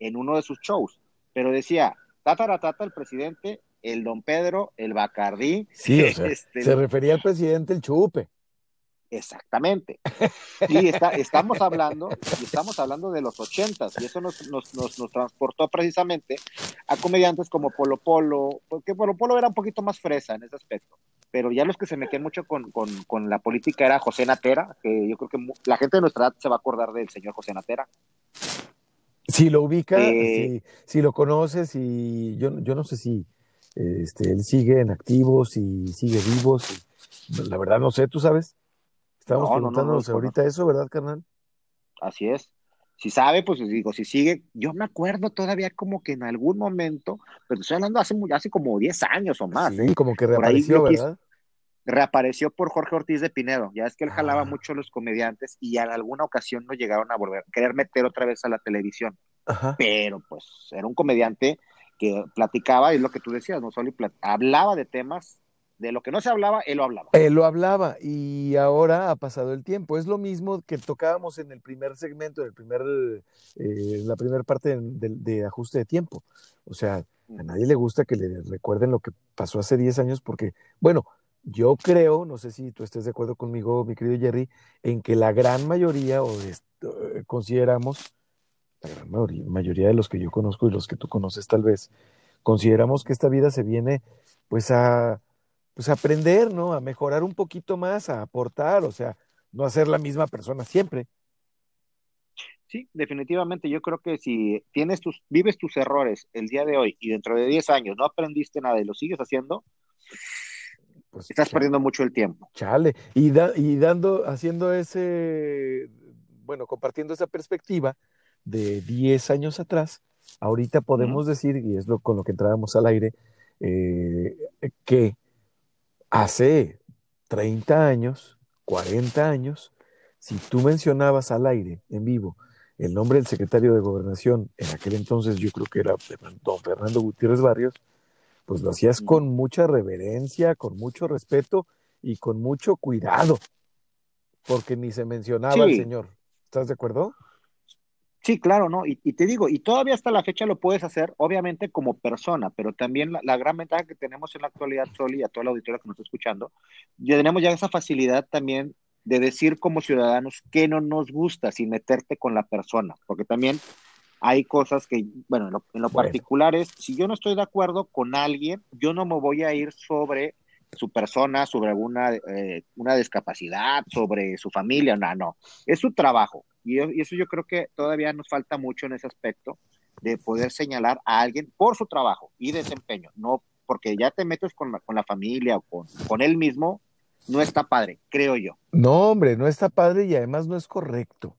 Speaker 3: en uno de sus shows, pero decía, tata, tata, el presidente el don Pedro, el Bacardí.
Speaker 2: Sí, o sea, este, se refería al presidente el Chupe.
Speaker 3: Exactamente. Y está, estamos hablando, y estamos hablando de los ochentas, y eso nos, nos, nos, nos, transportó precisamente a comediantes como Polo Polo, porque Polo Polo era un poquito más fresa en ese aspecto, pero ya los que se metían mucho con, con, con la política era José Natera, que yo creo que la gente de nuestra edad se va a acordar del señor José Natera.
Speaker 2: Si lo ubica, eh, si, si, lo conoces, y yo, yo no sé si este, él sigue en activos y sigue vivos. la verdad no sé, ¿tú sabes? Estamos preguntándonos ahorita eso, ¿verdad, carnal?
Speaker 3: Así es. Si sabe, pues digo, si sigue, yo me acuerdo todavía como que en algún momento, pero estoy hablando hace, hace como 10 años o más.
Speaker 2: Sí, como que reapareció, ¿verdad?
Speaker 3: reapareció por Jorge Ortiz de Pinedo. Ya es que él jalaba ah. mucho a los comediantes y en alguna ocasión no llegaron a volver, querer meter otra vez a la televisión. Pero pues era un comediante que platicaba, y lo que tú decías, no solo hablaba de temas, de lo que no se hablaba, él lo hablaba.
Speaker 2: Él lo hablaba y ahora ha pasado el tiempo. Es lo mismo que tocábamos en el primer segmento, en el primer, eh, la primera parte de, ajuste de tiempo. O sea, a nadie le gusta que le recuerden lo que pasó hace 10 años porque, bueno, yo creo, no sé si tú estés de acuerdo conmigo, mi querido Jerry, en que la gran mayoría, o eh, consideramos, la gran mayoría de los que yo conozco y los que tú conoces tal vez, consideramos que esta vida se viene pues a pues aprender, ¿no? A mejorar un poquito más, a aportar, o sea, no a ser la misma persona siempre.
Speaker 3: Sí, definitivamente. Yo creo que si tienes tus, vives tus errores el día de hoy y dentro de 10 años no aprendiste nada y lo sigues haciendo, pues estás perdiendo mucho el tiempo.
Speaker 2: Chale. Y, y dando, haciendo ese, bueno, compartiendo esa perspectiva, de 10 años atrás, ahorita podemos decir, y es lo con lo que entrábamos al aire, eh, que hace 30 años, 40 años, si tú mencionabas al aire, en vivo, el nombre del secretario de gobernación, en aquel entonces yo creo que era don Fernando Gutiérrez Barrios, pues lo hacías con mucha reverencia, con mucho respeto y con mucho cuidado, porque ni se mencionaba al señor. ¿Estás de acuerdo?
Speaker 3: Sí, claro, ¿no? Y, te digo, y todavía hasta la fecha lo puedes hacer, obviamente como persona, pero también la, gran ventaja que tenemos en la actualidad, Sol, y a toda la auditoría que nos está escuchando, ya tenemos ya esa facilidad también de decir como ciudadanos que no nos gusta sin meterte con la persona, porque también hay cosas que, bueno, en lo, particular es, si yo no estoy de acuerdo con alguien, yo no me voy a ir sobre su persona, sobre alguna eh, una discapacidad, sobre su familia, no, no, es su trabajo. Y, eso yo creo que todavía nos falta mucho en ese aspecto de poder señalar a alguien por su trabajo y desempeño, no porque ya te metes con la, con la familia o con, con él mismo, no está padre, creo yo.
Speaker 2: No, hombre, no está padre y además no es correcto.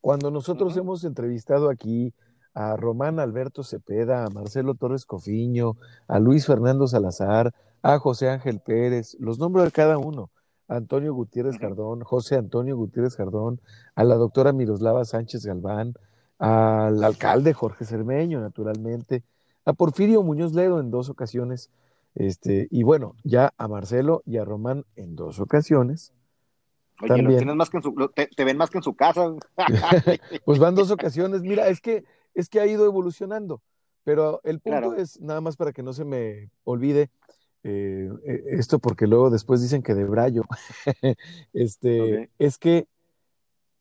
Speaker 2: Cuando nosotros hemos entrevistado aquí a Román Alberto Cepeda, a Marcelo Torres Cofiño, a Luis Fernando Salazar, a José Ángel Pérez, los nombro de cada uno. Antonio Gutiérrez Jardón, José Antonio Gutiérrez Jardón, a la doctora Miroslava Sánchez Galván, al alcalde Jorge Cermeño, naturalmente, a Porfirio Muñoz Ledo en dos ocasiones, este, y bueno, ya a Marcelo y a Román en dos ocasiones.
Speaker 3: Oye, tienes más que en su, te, ven más que en su casa. (laughs)
Speaker 2: pues van dos ocasiones. Mira, es que, es que ha ido evolucionando, pero el punto es, nada más para que no se me olvide, eh, eh, esto porque luego después dicen que de brayo, (laughs) este, es que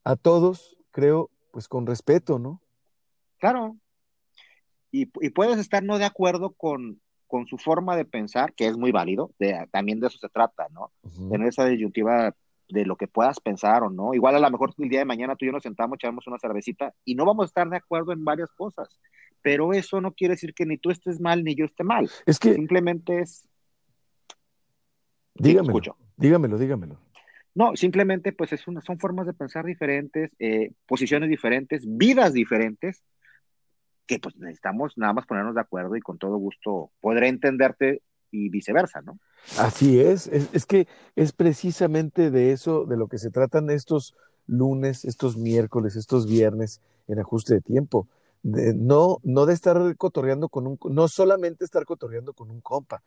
Speaker 2: a todos, creo, pues con respeto, ¿no?
Speaker 3: Claro. Y, puedes estar no de acuerdo con, con, su forma de pensar, que es muy válido, de, también de eso se trata, ¿no? Tener esa disyuntiva de lo que puedas pensar o no. Igual a lo mejor el día de mañana tú y yo nos sentamos, echamos una cervecita y no vamos a estar de acuerdo en varias cosas, pero eso no quiere decir que ni tú estés mal ni yo esté mal.
Speaker 2: Es que
Speaker 3: simplemente es
Speaker 2: Dígamelo, dígamelo, dígamelo.
Speaker 3: No, simplemente pues es son formas de pensar diferentes, eh, posiciones diferentes, vidas diferentes, que pues necesitamos nada más ponernos de acuerdo y con todo gusto podré entenderte y viceversa, ¿no?
Speaker 2: Así es, es, es que es precisamente de eso de lo que se tratan estos lunes, estos miércoles, estos viernes en ajuste de tiempo. De, no, no de estar cotorreando con un, no solamente estar cotorreando con un compa,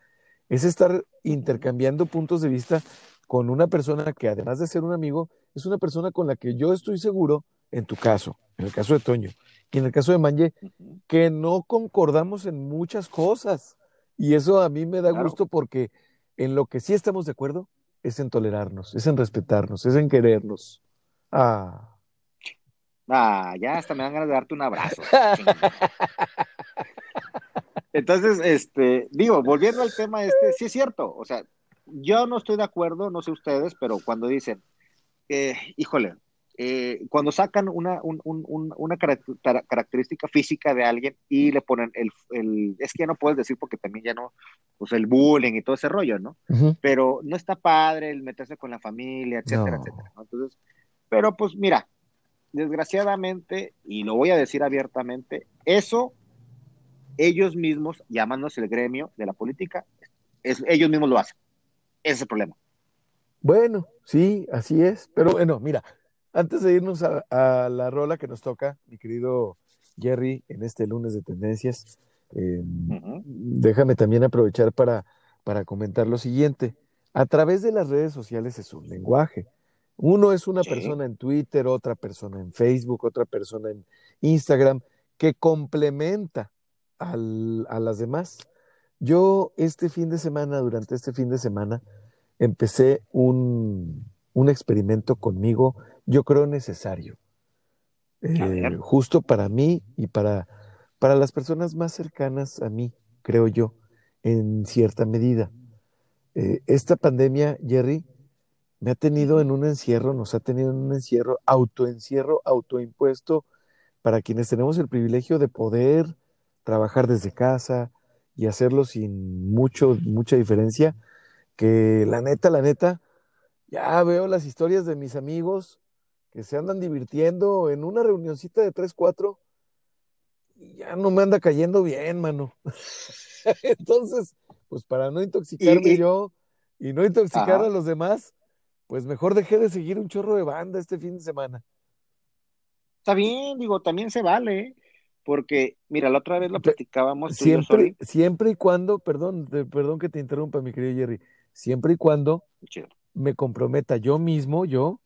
Speaker 2: es estar intercambiando puntos de vista con una persona que además de ser un amigo, es una persona con la que yo estoy seguro, en tu caso, en el caso de Toño, y en el caso de Manje, que no concordamos en muchas cosas. Y eso a mí me da
Speaker 3: Claro.
Speaker 2: gusto porque en lo que sí estamos de acuerdo es en tolerarnos, es en respetarnos, es en querernos. Ah.
Speaker 3: Ah, ya hasta me dan ganas de darte un abrazo. (laughs) Entonces, este, digo, volviendo al tema este, sí es cierto, o sea, yo no estoy de acuerdo, no sé ustedes, pero cuando dicen, eh, híjole, eh, cuando sacan una, un, un, un, una carac- característica física de alguien y le ponen el, el, es que ya no puedes decir porque también ya no, pues el bullying y todo ese rollo, ¿no? Pero no está padre el meterse con la familia, etcétera,
Speaker 2: No.
Speaker 3: etcétera, ¿no? Entonces, pero pues mira, desgraciadamente, y lo voy a decir abiertamente, eso ellos mismos, llamándose el gremio de la política, es, ellos mismos lo hacen. Ese es el problema.
Speaker 2: Bueno, sí, así es. Pero bueno, mira, antes de irnos a, a la rola que nos toca, mi querido Jerry, en este lunes de tendencias, eh,
Speaker 3: Ujú.
Speaker 2: déjame también aprovechar para, para comentar lo siguiente. A través de las redes sociales es un lenguaje. Uno es una
Speaker 3: Sí.
Speaker 2: persona en Twitter, otra persona en Facebook, otra persona en Instagram, que complementa al- a las demás. Yo este fin de semana, durante este fin de semana, empecé un, un experimento conmigo, yo creo necesario, eh, justo para mí y para, para las personas más cercanas a mí, creo yo, en cierta medida. Eh, esta pandemia, Jerry, me ha tenido en un encierro, nos ha tenido en un encierro, autoencierro, autoimpuesto, para quienes tenemos el privilegio de poder trabajar desde casa y hacerlo sin mucho, mucha diferencia, que la neta, la neta, ya veo las historias de mis amigos que se andan divirtiendo en una reunioncita de 3, 4 y ya no me anda cayendo bien, mano. (laughs) Entonces, pues para no intoxicarme
Speaker 3: Y-
Speaker 2: yo y no intoxicar
Speaker 3: Ajá.
Speaker 2: a los demás, pues mejor dejé de seguir un chorro de banda este fin de semana.
Speaker 3: Está bien, digo, también se vale, ¿eh? Porque, mira, la otra vez lo platicábamos tú y yo,
Speaker 2: Siempre, y cuando, perdón, perdón que te interrumpa, mi querido Jerry, siempre y cuando
Speaker 3: Chido.
Speaker 2: me comprometa yo mismo, yo,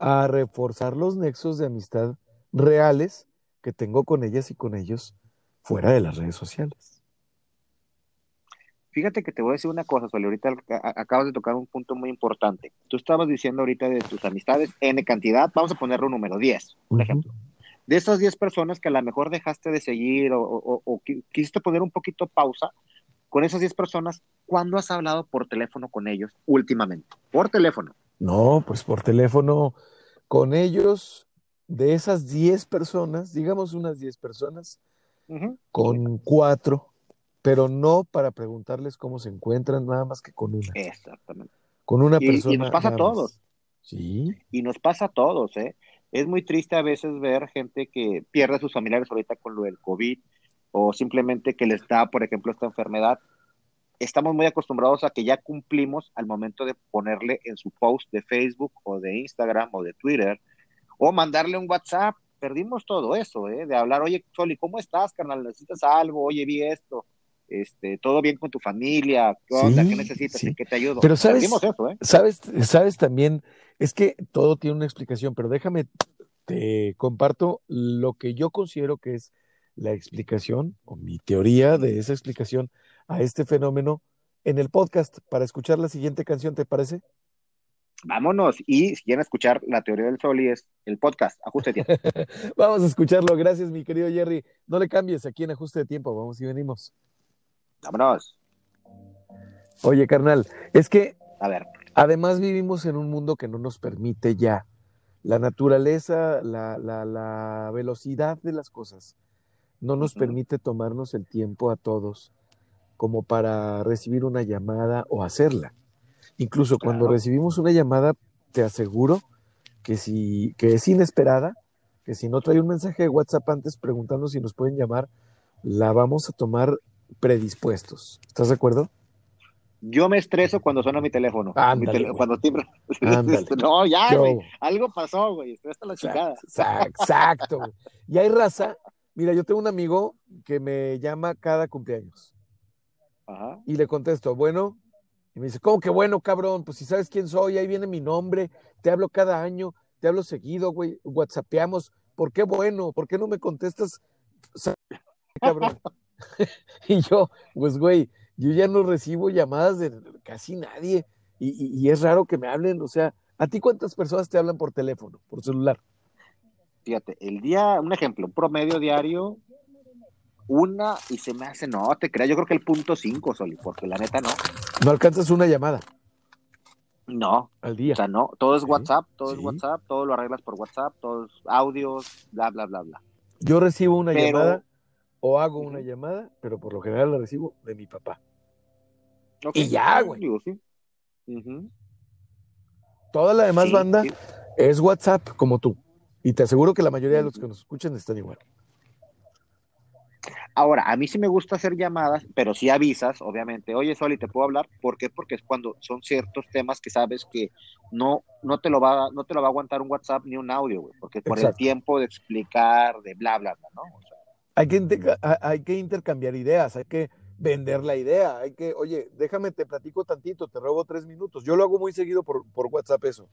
Speaker 2: a reforzar los nexos de amistad reales que tengo con ellas y con ellos fuera de las redes sociales.
Speaker 3: Fíjate que te voy a decir una cosa, Soli, ahorita acabas de tocar un punto muy importante. Tú estabas diciendo ahorita de tus amistades, N cantidad, vamos a ponerle un número, 10, por
Speaker 2: Ujú.
Speaker 3: ejemplo. De esas 10 personas que a lo mejor dejaste de seguir o, o- o qui- quisiste poner un poquito pausa, con esas 10 personas, ¿cuándo has hablado por teléfono con ellos últimamente? Por teléfono.
Speaker 2: No, pues por teléfono con ellos, de esas 10 personas, digamos unas 10 personas, con cuatro, pero no para preguntarles cómo se encuentran, nada más que con una.
Speaker 3: Exactamente.
Speaker 2: Con una
Speaker 3: Y- y nos
Speaker 2: persona.
Speaker 3: pasa a
Speaker 2: más.
Speaker 3: todos.
Speaker 2: Sí.
Speaker 3: Y nos pasa a todos, ¿eh? Es muy triste a veces ver gente que pierde a sus familiares ahorita con lo del COVID o simplemente que les da, por ejemplo, esta enfermedad. Estamos muy acostumbrados a que ya cumplimos al momento de ponerle en su post de Facebook o de Instagram o de Twitter o mandarle un WhatsApp. Perdimos todo eso, ¿eh? De hablar, oye, Soli, ¿cómo estás, carnal? ¿Necesitas algo? Oye, vi esto. Este, todo bien con tu familia, ¿qué onda?
Speaker 2: Sí,
Speaker 3: ¿Qué necesitas?
Speaker 2: sí.
Speaker 3: ¿En qué te ayudo?
Speaker 2: Pero sabes-
Speaker 3: eso, ¿eh?
Speaker 2: Sabes, sabes también, es que todo tiene una explicación, pero déjame, te comparto lo que yo considero que es la explicación o mi teoría de esa explicación a este fenómeno en el podcast para escuchar la siguiente canción, ¿te parece?
Speaker 3: Vámonos. Y si quieren escuchar la teoría del Soli, es el podcast, ajuste de tiempo. (laughs)
Speaker 2: Vamos a escucharlo. Gracias, mi querido Jerry. No le cambies aquí en ajuste de tiempo. Vamos y venimos.
Speaker 3: Vámonos.
Speaker 2: Oye, carnal, es que
Speaker 3: A ver.
Speaker 2: Además vivimos en un mundo que no nos permite ya la naturaleza, la, la, la velocidad de las cosas. No nos permite tomarnos el tiempo a todos como para recibir una llamada o hacerla. Incluso cuando recibimos una llamada, te aseguro que si que es inesperada, que si no trae un mensaje de WhatsApp antes preguntando si nos pueden llamar, la vamos a tomar predispuestos. ¿Estás de acuerdo?
Speaker 3: Yo me estreso cuando suena mi teléfono.
Speaker 2: Ándale,
Speaker 3: Mi
Speaker 2: güey.
Speaker 3: cuando timbra. (laughs)
Speaker 2: Ándale.
Speaker 3: no, ya, güey. Algo pasó, güey. Estoy hasta la chingada.
Speaker 2: Exacto, exacto. güey. Y hay raza. Mira, yo tengo un amigo que me llama cada cumpleaños
Speaker 3: Ajá.
Speaker 2: y le contesto, bueno, y me dice, ¿cómo que bueno, cabrón? Pues si sabes quién soy, ahí viene mi nombre, te hablo cada año, te hablo seguido, güey, whatsappeamos, ¿por qué bueno? ¿Por qué no me contestas, (laughs) cabrón? (laughs) y yo, pues, güey, yo ya no recibo llamadas de casi nadie y, y- y es raro que me hablen, o sea, ¿a ti cuántas personas te hablan por teléfono, por celular?
Speaker 3: Fíjate, el día, un ejemplo, un promedio diario, una y se me hace, no, te creas, yo creo que el punto cinco, Soli, porque la neta no.
Speaker 2: No alcanzas una llamada
Speaker 3: No,
Speaker 2: al día.
Speaker 3: o sea, no, todo es
Speaker 2: Sí,
Speaker 3: WhatsApp, todo es. WhatsApp, todo lo arreglas por WhatsApp, todos audios, bla, bla, bla, bla.
Speaker 2: Yo recibo una
Speaker 3: Pero-
Speaker 2: llamada o hago una llamada, pero por lo general la recibo de mi papá. Y ya, güey.
Speaker 3: sí. Ujú.
Speaker 2: Toda la demás
Speaker 3: Sí,
Speaker 2: banda
Speaker 3: sí.
Speaker 2: es WhatsApp como tú. Y te aseguro que la mayoría de los que nos escuchan están igual.
Speaker 3: Ahora, a mí sí me gusta hacer llamadas, pero sí avisas, obviamente. Oye, Soli, ¿te puedo hablar? ¿Por qué? Porque es cuando son ciertos temas que sabes que no, no, te, lo va, no te lo va a aguantar un WhatsApp ni un audio, güey. Porque por el tiempo de explicar, de bla, bla, bla, ¿no? O sea,
Speaker 2: Hay que, hay intercambiar ideas, hay que vender la idea, hay que, oye, déjame, te platico tantito, te robo tres minutos. Yo lo hago muy seguido por, por WhatsApp eso,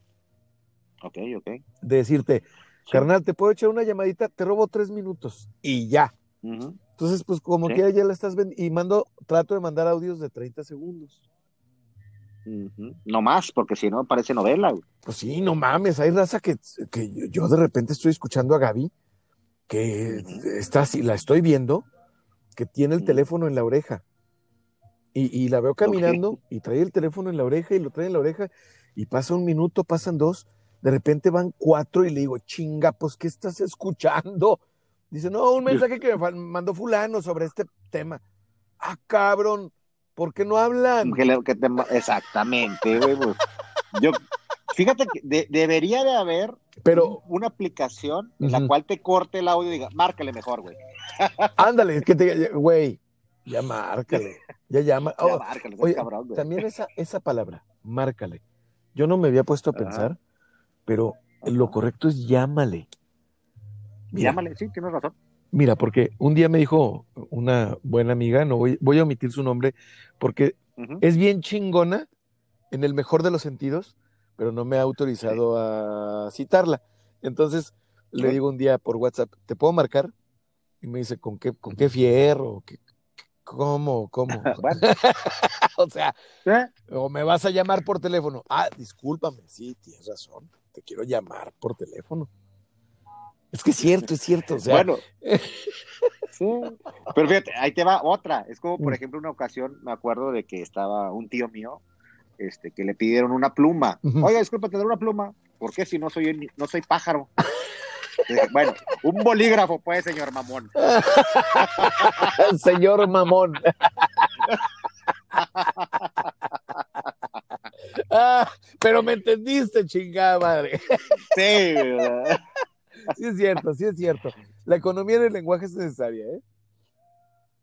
Speaker 3: ok, ok.
Speaker 2: de decirte,
Speaker 3: Sí.
Speaker 2: carnal, te puedo echar una llamadita, te robo tres minutos y ya. Entonces, pues como
Speaker 3: Sí.
Speaker 2: quiera ya la estás vendiendo. Y mando, trato de mandar audios de 30 segundos.
Speaker 3: No más, porque si no parece novela, güey.
Speaker 2: Pues sí, no mames, hay raza que, que yo de repente estoy escuchando a Gaby, que está así, la estoy viendo, que tiene el
Speaker 3: Ujú.
Speaker 2: teléfono en la oreja. Y, y la veo caminando y trae el teléfono en la oreja y lo trae en la oreja y pasa un minuto, pasan dos, de repente van cuatro y le digo, chinga, pues, ¿qué estás escuchando? Dice, no, un mensaje que me mandó fulano sobre este tema. Ah, cabrón, ¿por qué no hablan?
Speaker 3: Que te exactamente, güey. pues. Yo, fíjate que de- debería de haber
Speaker 2: Pero,
Speaker 3: una aplicación en la cual te corte el audio y diga, márcale mejor, güey. (laughs)
Speaker 2: ándale, es que te, güey, ya márcale, ya llama. (laughs)
Speaker 3: Ya
Speaker 2: Oh,
Speaker 3: márcale,
Speaker 2: Oye,
Speaker 3: cabrón, güey.
Speaker 2: también esa, esa palabra, márcale. Yo no me había puesto a pensar, pero lo correcto es llámale. Mira,
Speaker 3: Llámale, sí, tienes razón.
Speaker 2: mira, porque un día me dijo una buena amiga, no voy, voy a omitir su nombre, porque es bien chingona en el mejor de los sentidos, pero no me ha autorizado a citarla. Entonces le digo un día por WhatsApp, ¿te puedo marcar? Y me dice, ¿con qué, con qué fierro? ¿Qué- ¿Cómo? ¿Cómo? (laughs) (laughs) O sea,
Speaker 3: ¿eh?
Speaker 2: o me vas a llamar por teléfono. Ah, discúlpame, sí, tienes razón. Te quiero llamar por teléfono. Es que es cierto, es cierto. O sea,
Speaker 3: bueno. (laughs) Sí. Pero fíjate, ahí te va otra. Es como, por ejemplo, una ocasión, me acuerdo de que estaba un tío mío, este, que le pidieron una pluma.
Speaker 2: Ujú.
Speaker 3: Oiga, disculpa, te doy una pluma. ¿Por qué si no soy, no soy pájaro? Bueno, un bolígrafo, pues, señor mamón. (laughs)
Speaker 2: señor mamón. (laughs) Ah, pero me entendiste, chingada madre.
Speaker 3: Sí, ¿verdad?
Speaker 2: Sí es cierto, sí es cierto. La economía del lenguaje es necesaria, ¿eh?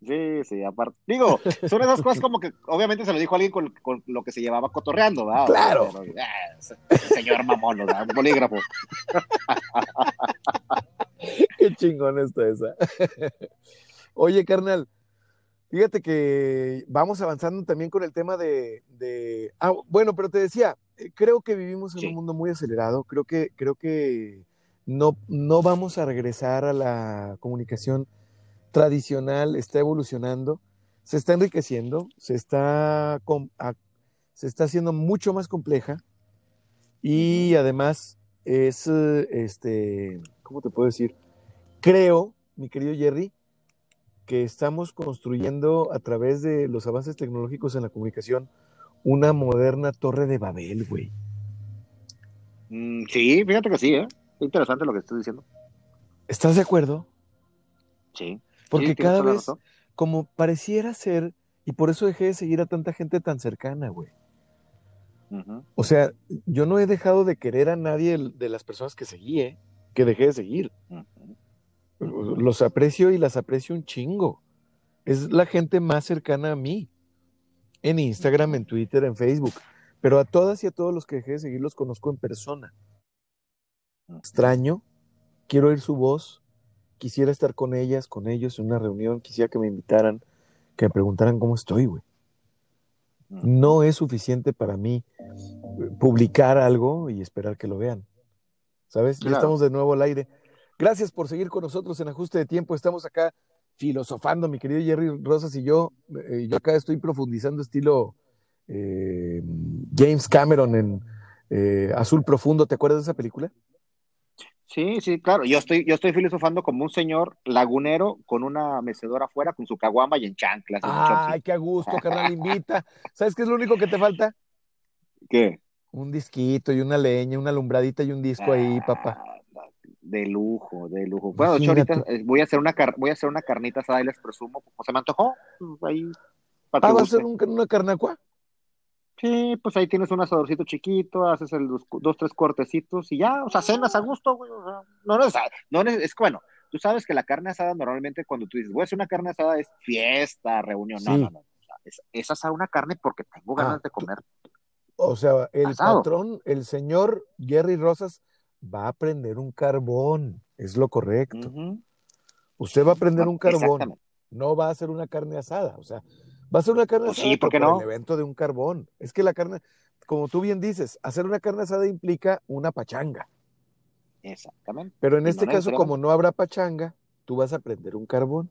Speaker 3: Sí, sí, aparte. Digo, son esas cosas como que obviamente se lo dijo alguien con, con lo que se llevaba cotorreando, ¿verdad?
Speaker 2: Claro.
Speaker 3: Pero, se- señor mamón, ¿verdad? un bolígrafo. (laughs)
Speaker 2: Qué chingón está esa. Oye, carnal, fíjate que vamos avanzando también con el tema de, de- Ah, bueno, pero te decía, eh, creo que vivimos en
Speaker 3: Sí.
Speaker 2: un mundo muy acelerado, creo que, creo que no, no vamos a regresar a la comunicación tradicional, está evolucionando, se está enriqueciendo, se está, se está haciendo mucho más compleja y además es, este, ¿cómo te puedo decir? Creo, mi querido Jerry, que estamos construyendo a través de los avances tecnológicos en la comunicación una moderna torre de Babel, güey.
Speaker 3: Mm, sí, fíjate que sí, ¿eh? Interesante lo que estoy diciendo.
Speaker 2: ¿Estás de acuerdo?
Speaker 3: Sí.
Speaker 2: Porque
Speaker 3: Sí,
Speaker 2: cada vez, como pareciera ser, y por eso dejé de seguir a tanta gente tan cercana, güey. O sea, yo no he dejado de querer a nadie de las personas que seguí, ¿eh? que dejé de seguir. Los aprecio y las aprecio un chingo. Es la gente más cercana a mí. En Instagram, en Twitter, en Facebook. Pero a todas y a todos los que dejé de seguir los conozco en persona. Extraño, quiero oír su voz, quisiera estar con ellas, con ellos en una reunión, quisiera que me invitaran, que me preguntaran cómo estoy, güey. No es suficiente para mí eh, publicar algo y esperar que lo vean. ¿Sabes? Ya estamos de nuevo al aire. Gracias por seguir con nosotros en Ajuste de Tiempo. Estamos acá filosofando, mi querido Jerry Rosas y yo. Eh, yo acá estoy profundizando estilo eh, James Cameron en Azul Profundo. ¿Te acuerdas de esa película?
Speaker 3: Sí, sí, claro. Yo estoy, yo estoy filosofando como un señor lagunero con una mecedora afuera, con su caguama y en chanclas.
Speaker 2: Ay, qué a gusto, carnal, (laughs) invita. ¿Sabes qué es lo único que te falta?
Speaker 3: ¿Qué?
Speaker 2: Un disquito y una leña, una alumbradita y un disco ahí, ah, papá.
Speaker 3: De lujo, de lujo. Bueno, yo ahorita eh, voy a hacer una voy a hacer una carnita asada y les presumo, como se me antojó, pues, ahí.
Speaker 2: ah, ¿va a ser una carnacua?
Speaker 3: Sí, pues ahí tienes un asadorcito chiquito, haces el dos, tres cortecitos y ya, o sea, cenas a gusto, güey. O sea, no, no, no, es, es bueno, tú sabes que la carne asada normalmente cuando tú dices, voy a hacer una carne asada es fiesta, reunión, no, no, no. es, es, asar una carne porque tengo ganas ah, de comer.
Speaker 2: O sea, el patrón, el señor Jerry Rosas va a prender un carbón, es lo correcto. Usted va a prender un carbón, no va a hacer una carne asada, o sea, Va a ser una carne pues asada
Speaker 3: sí, ¿por no?
Speaker 2: el evento de un carbón. Es que la carne, como tú bien dices, hacer una carne asada implica una pachanga.
Speaker 3: Exactamente.
Speaker 2: Pero en este caso, como no habrá pachanga, tú vas a prender un carbón.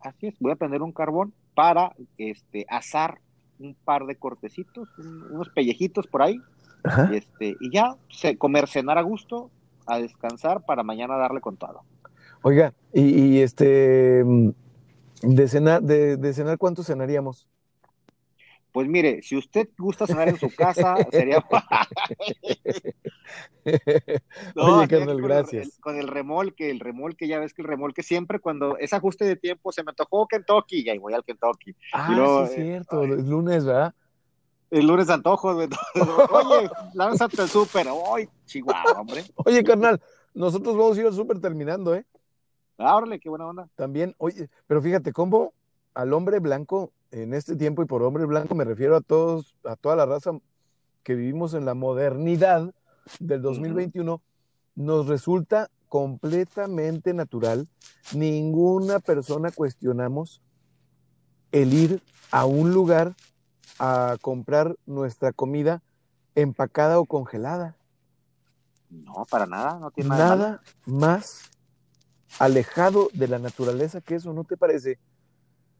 Speaker 3: Así es, voy a prender un carbón para este, asar un par de cortecitos, unos pellejitos por ahí, y, este, y ya, comer, cenar a gusto, a descansar para mañana darle con todo.
Speaker 2: Oiga, y este, de cenar, de, de cenar, ¿cuánto cenaríamos?
Speaker 3: Pues mire, si usted gusta cenar en su casa, sería. (laughs) (laughs)
Speaker 2: no, Oye, carnal, gracias.
Speaker 3: con el remolque, el remolque, ya ves que el remolque siempre cuando es ajuste de tiempo se me antojó Kentucky, y ahí voy al Kentucky.
Speaker 2: Ah, sí, es eh, cierto, el lunes, ¿verdad?
Speaker 3: El lunes antojo, Oye, (laughs) lánzate al súper. Ay, chihuahua, hombre.
Speaker 2: Oye, carnal, nosotros vamos a ir al súper terminando, ¿eh?
Speaker 3: Ah, qué buena onda.
Speaker 2: También, oye, pero fíjate, cómo al hombre blanco, en este tiempo, y por hombre blanco me refiero a todos, a toda la raza que vivimos en la modernidad del 2021, nos resulta completamente natural. Ninguna persona cuestionamos el ir a un lugar a comprar nuestra comida empacada o congelada.
Speaker 3: No, para nada, no tiene
Speaker 2: nada, nada más alejado de la naturaleza que eso, ¿no te parece?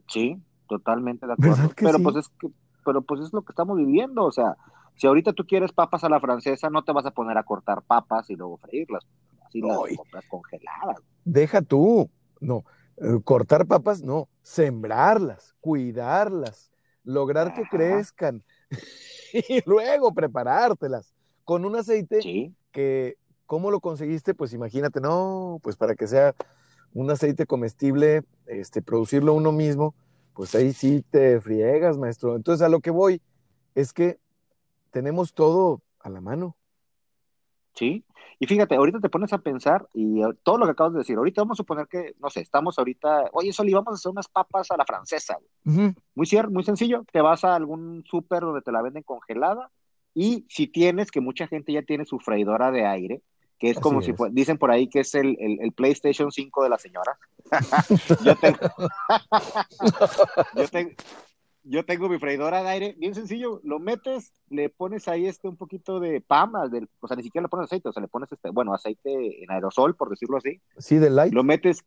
Speaker 3: Sí, totalmente de acuerdo. Pero pues es que, pero pues es lo que estamos viviendo, o sea, si ahorita tú quieres papas a la francesa, no te vas a poner a cortar papas y luego freírlas, así las compras congeladas.
Speaker 2: Deja tú, no, eh, cortar papas, no, sembrarlas, cuidarlas, lograr que crezcan (laughs) y luego preparártelas con un aceite que ¿Cómo lo conseguiste? Pues imagínate, no, pues para que sea un aceite comestible, este, producirlo uno mismo, pues ahí sí te friegas, maestro. Entonces a lo que voy es que tenemos todo a la mano.
Speaker 3: Sí, y fíjate, ahorita te pones a pensar y eh, todo lo que acabas de decir, ahorita vamos a suponer que, no sé, estamos ahorita, oye, Soli, vamos a hacer unas papas a la francesa. Muy cierto, muy sencillo, te vas a algún súper donde te la venden congelada y si tienes, que mucha gente ya tiene su freidora de aire, que es como si dicen por ahí que es el, el, PlayStation 5 de la señora. (laughs) yo, tengo, yo, tengo, mi freidora de aire, bien sencillo, lo metes, le pones ahí este un poquito de pama, del, o sea, ni siquiera le pones aceite, o sea, le pones este, bueno, aceite en aerosol, por decirlo así.
Speaker 2: Sí, de light.
Speaker 3: Lo metes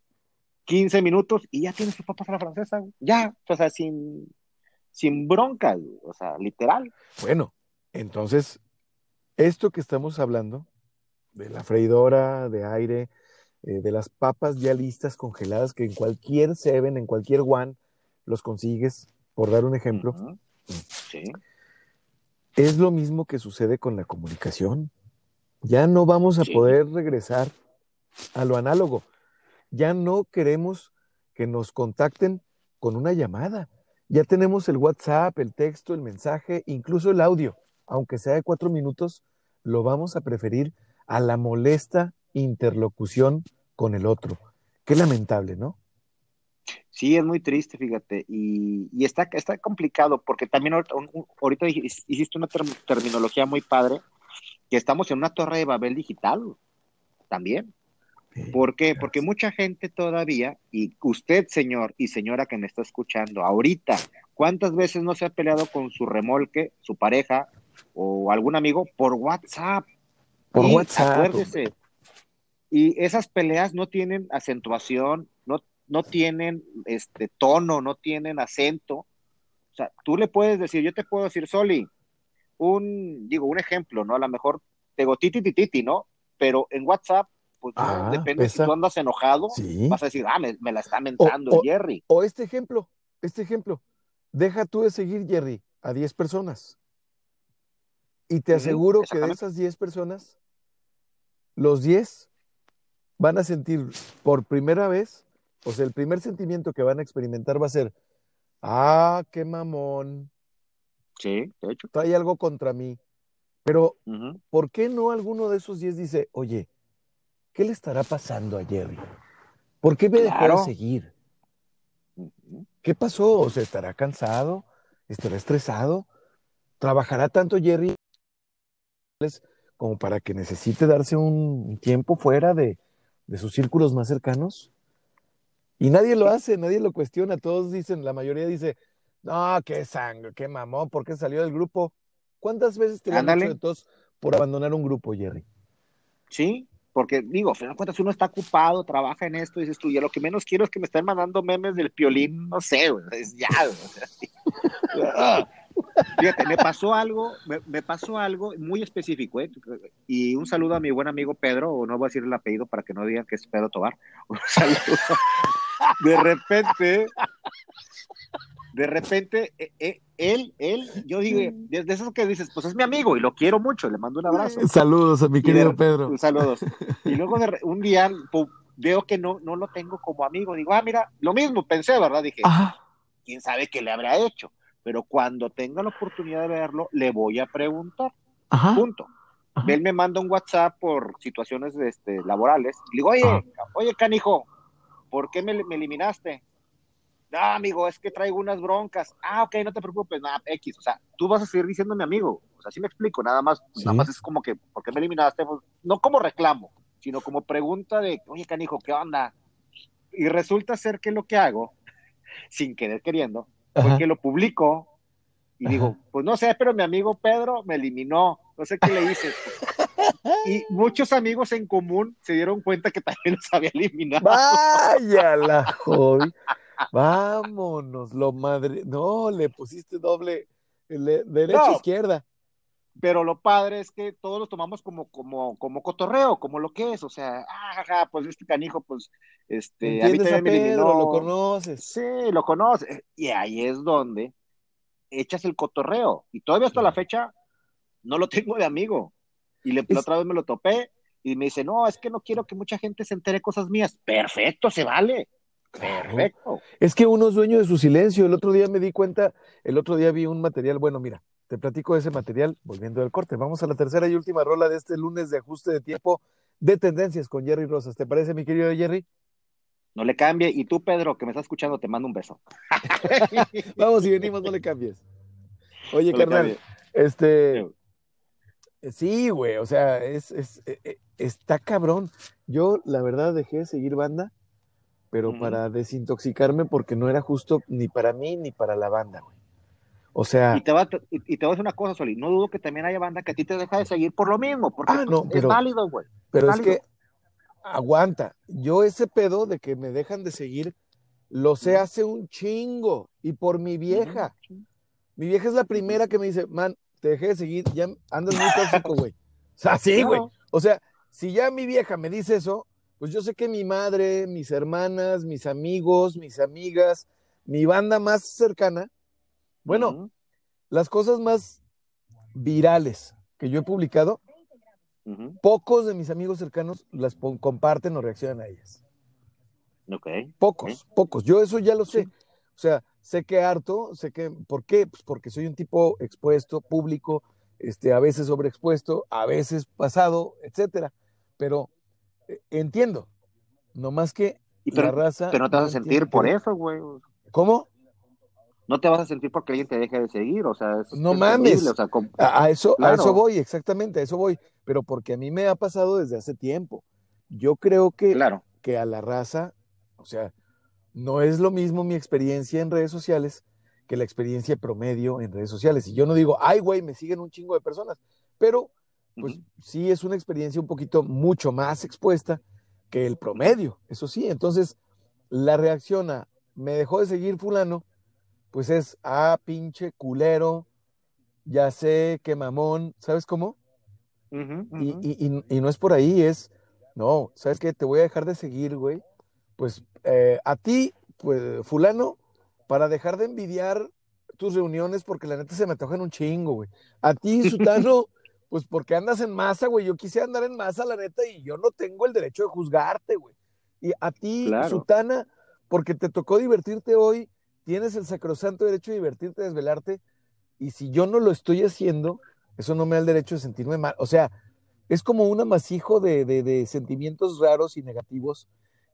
Speaker 3: 15 minutos y ya tienes tu papas a la francesa, ya, o sea, sin, sin bronca, o sea, literal.
Speaker 2: Bueno, entonces, esto que estamos hablando de la freidora de aire, eh, de las papas ya listas congeladas que en cualquier Seven, en cualquier One, los consigues, por dar un ejemplo.
Speaker 3: Sí.
Speaker 2: Es lo mismo que sucede con la comunicación. Ya no vamos a poder regresar a lo análogo. Ya no queremos que nos contacten con una llamada. Ya tenemos el WhatsApp, el texto, el mensaje, incluso el audio. Aunque sea de cuatro minutos, lo vamos a preferir a la molesta interlocución con el otro. Qué lamentable, ¿no?
Speaker 3: Sí, es muy triste, fíjate, y, y está, está complicado porque también ahorita, ahorita hiciste una terminología muy padre, que estamos en una torre de Babel digital también. ¿Por qué? Porque mucha gente todavía, y usted, señor y señora que me está escuchando ahorita, ¿cuántas veces no se ha peleado con su remolque, su pareja o algún amigo por WhatsApp?
Speaker 2: Por WhatsApp.
Speaker 3: Acuérdese. Y esas peleas no tienen acentuación, no, no tienen este tono, no tienen acento. O sea, tú le puedes decir, yo te puedo decir, Soli, un, digo, un ejemplo, ¿no? A lo mejor te digo titi, titi, ¿no? Pero en WhatsApp pues ah, depende si tú andas enojado, vas a decir, ah, me, la está mentando Jerry.
Speaker 2: O este ejemplo, este ejemplo, deja tú de seguir Jerry a 10 personas. Y te aseguro que de esas 10 personas, los 10 van a sentir por primera vez, o sea, el primer sentimiento que van a experimentar va a ser, ah, qué mamón.
Speaker 3: Sí, de hecho.
Speaker 2: Trae algo contra mí. Pero, ¿por qué no alguno de esos 10 dice, oye, ¿Qué le estará pasando a Jerry? ¿Por qué me dejó de seguir? ¿Qué pasó? ¿O ¿Se estará cansado? ¿Estará estresado? ¿Trabajará tanto Jerry como para que necesite darse un tiempo fuera de, sus círculos más cercanos? Y nadie lo hace, nadie lo cuestiona. Todos dicen, la mayoría dice, no, qué sangre, qué mamón, ¿por qué salió del grupo? ¿Cuántas veces te han hecho de todos por abandonar un grupo, Jerry?
Speaker 3: Sí, porque digo, al final de cuentas uno está ocupado, trabaja en esto, y dices tú, y lo que menos quiero es que me estén mandando memes del piolín, no sé, es ya, (laughs) Fíjate, me pasó algo, me, pasó algo muy específico, ¿eh? y un saludo a mi buen amigo Pedro, o no voy a decir el apellido para que no digan que es Pedro Tobar, (laughs) un saludo. De repente, de repente, eh, eh, él, él, yo digo, de, esos que dices, pues es mi amigo y lo quiero mucho, le mando un abrazo.
Speaker 2: Saludos a mi querido Pedro.
Speaker 3: Saludos. Y luego de, un día veo que no, no lo tengo como amigo, digo, ah, mira, lo mismo pensé, ¿verdad? Dije, quién sabe qué le habrá hecho, pero cuando tenga la oportunidad de verlo, le voy a preguntar. Punto. Él me manda un WhatsApp por situaciones este, laborales. Y digo, oye, oye, canijo, ¿por qué me, me eliminaste? no, amigo, es que traigo unas broncas. Ah, ok, no te preocupes, nada, X. O sea, tú vas a seguir diciendo mi amigo. O sea, sí me explico, nada más, nada más es como que, ¿por qué me eliminaste? Pues, no como reclamo, sino como pregunta de, oye, canijo, ¿qué onda? Y resulta ser que lo que hago, (laughs) sin querer queriendo, fue que lo publico y digo, pues no sé, pero mi amigo Pedro me eliminó, no sé qué le hice. y muchos amigos en común se dieron cuenta que también los había eliminado.
Speaker 2: Vaya la joven. Vámonos, lo madre. No, le pusiste doble derecha izquierda.
Speaker 3: Pero lo padre es que todos lo tomamos como, como, como cotorreo, como lo que es. O sea, ah, pues este canijo, pues, este,
Speaker 2: a mí también lo conoces.
Speaker 3: Sí, lo conoces. Y ahí es donde echas el cotorreo. Y todavía hasta la fecha no lo (laughs) tengo de amigo. Y la otra vez me lo topé y me dice, no, es que no quiero que mucha gente se entere cosas mías. Perfecto, se vale. Perfecto.
Speaker 2: Es que uno es dueño de su silencio. El otro día me di cuenta, el otro día vi un material, bueno, mira, te platico de ese material volviendo al corte. Vamos a la tercera y última rola de este lunes de ajuste de tiempo de tendencias con Jerry Rosas. ¿Te parece, mi querido Jerry?
Speaker 3: No le cambie. Y tú, Pedro, que me estás escuchando, te mando un beso. (laughs)
Speaker 2: Vamos y venimos, no le cambies. Oye, carnal, este. Sí, güey, o sea, es, es, e, e, está cabrón. Yo, la verdad, dejé de seguir banda pero para desintoxicarme porque no era justo ni para mí ni para la banda, güey. O sea.
Speaker 3: Y te, va, y, te voy a decir una cosa, Soli. No dudo que también haya banda que a ti te deja de seguir por lo mismo, porque ah, no, es válido, güey.
Speaker 2: Pero es, que aguanta. Yo ese pedo de que me dejan de seguir lo sé hace un chingo y por mi vieja. Mi vieja es la primera que me dice, man, te dejé de seguir, ya andas muy tóxico, güey. O sea, sí, güey. O sea, si ya mi vieja me dice eso, pues yo sé que mi madre, mis hermanas, mis amigos, mis amigas, mi banda más cercana, bueno, las cosas más virales que yo he publicado, pocos de mis amigos cercanos las comparten o reaccionan a ellas.
Speaker 3: Okay.
Speaker 2: Pocos, pocos. Yo eso ya lo sé. O sea, sé que harto, sé que, ¿por qué? Pues porque soy un tipo expuesto, público, este, a veces sobreexpuesto, a veces pasado, etcétera. Pero eh, entiendo. No más que
Speaker 3: Y pero,
Speaker 2: la raza.
Speaker 3: pero no te vas a sentir por eso, güey.
Speaker 2: ¿Cómo?
Speaker 3: No te vas a sentir porque alguien te deje de seguir, o sea, es
Speaker 2: No
Speaker 3: es
Speaker 2: mames.
Speaker 3: o sea,
Speaker 2: A, a eso, a eso voy, exactamente, a eso voy. Pero porque a mí me ha pasado desde hace tiempo. Yo creo que,
Speaker 3: claro,
Speaker 2: que a la raza, o sea, no es lo mismo mi experiencia en redes sociales que la experiencia promedio en redes sociales. Y yo no digo, ay, güey, me siguen un chingo de personas, pero pues sí es una experiencia un poquito mucho más expuesta que el promedio, eso sí. Entonces, la reacción a, me dejó de seguir fulano, pues es, ah, pinche culero, ya sé, qué mamón, ¿sabes cómo? Y, y- y- y no es por ahí, es, no, ¿sabes qué? Te voy a dejar de seguir, güey. Pues eh, a ti, pues, fulano, para dejar de envidiar tus reuniones, porque la neta se me antojan un chingo, güey. A ti, (laughs) Sutano, pues porque andas en masa, güey. Yo quise andar en masa, la neta, y yo no tengo el derecho de juzgarte, güey. Y a ti,
Speaker 3: Claro.
Speaker 2: Sutana, porque te tocó divertirte hoy, tienes el sacrosanto derecho de divertirte, desvelarte, y si yo no lo estoy haciendo, eso no me da el derecho de sentirme mal. O sea, es como un amasijo de, de, sentimientos raros y negativos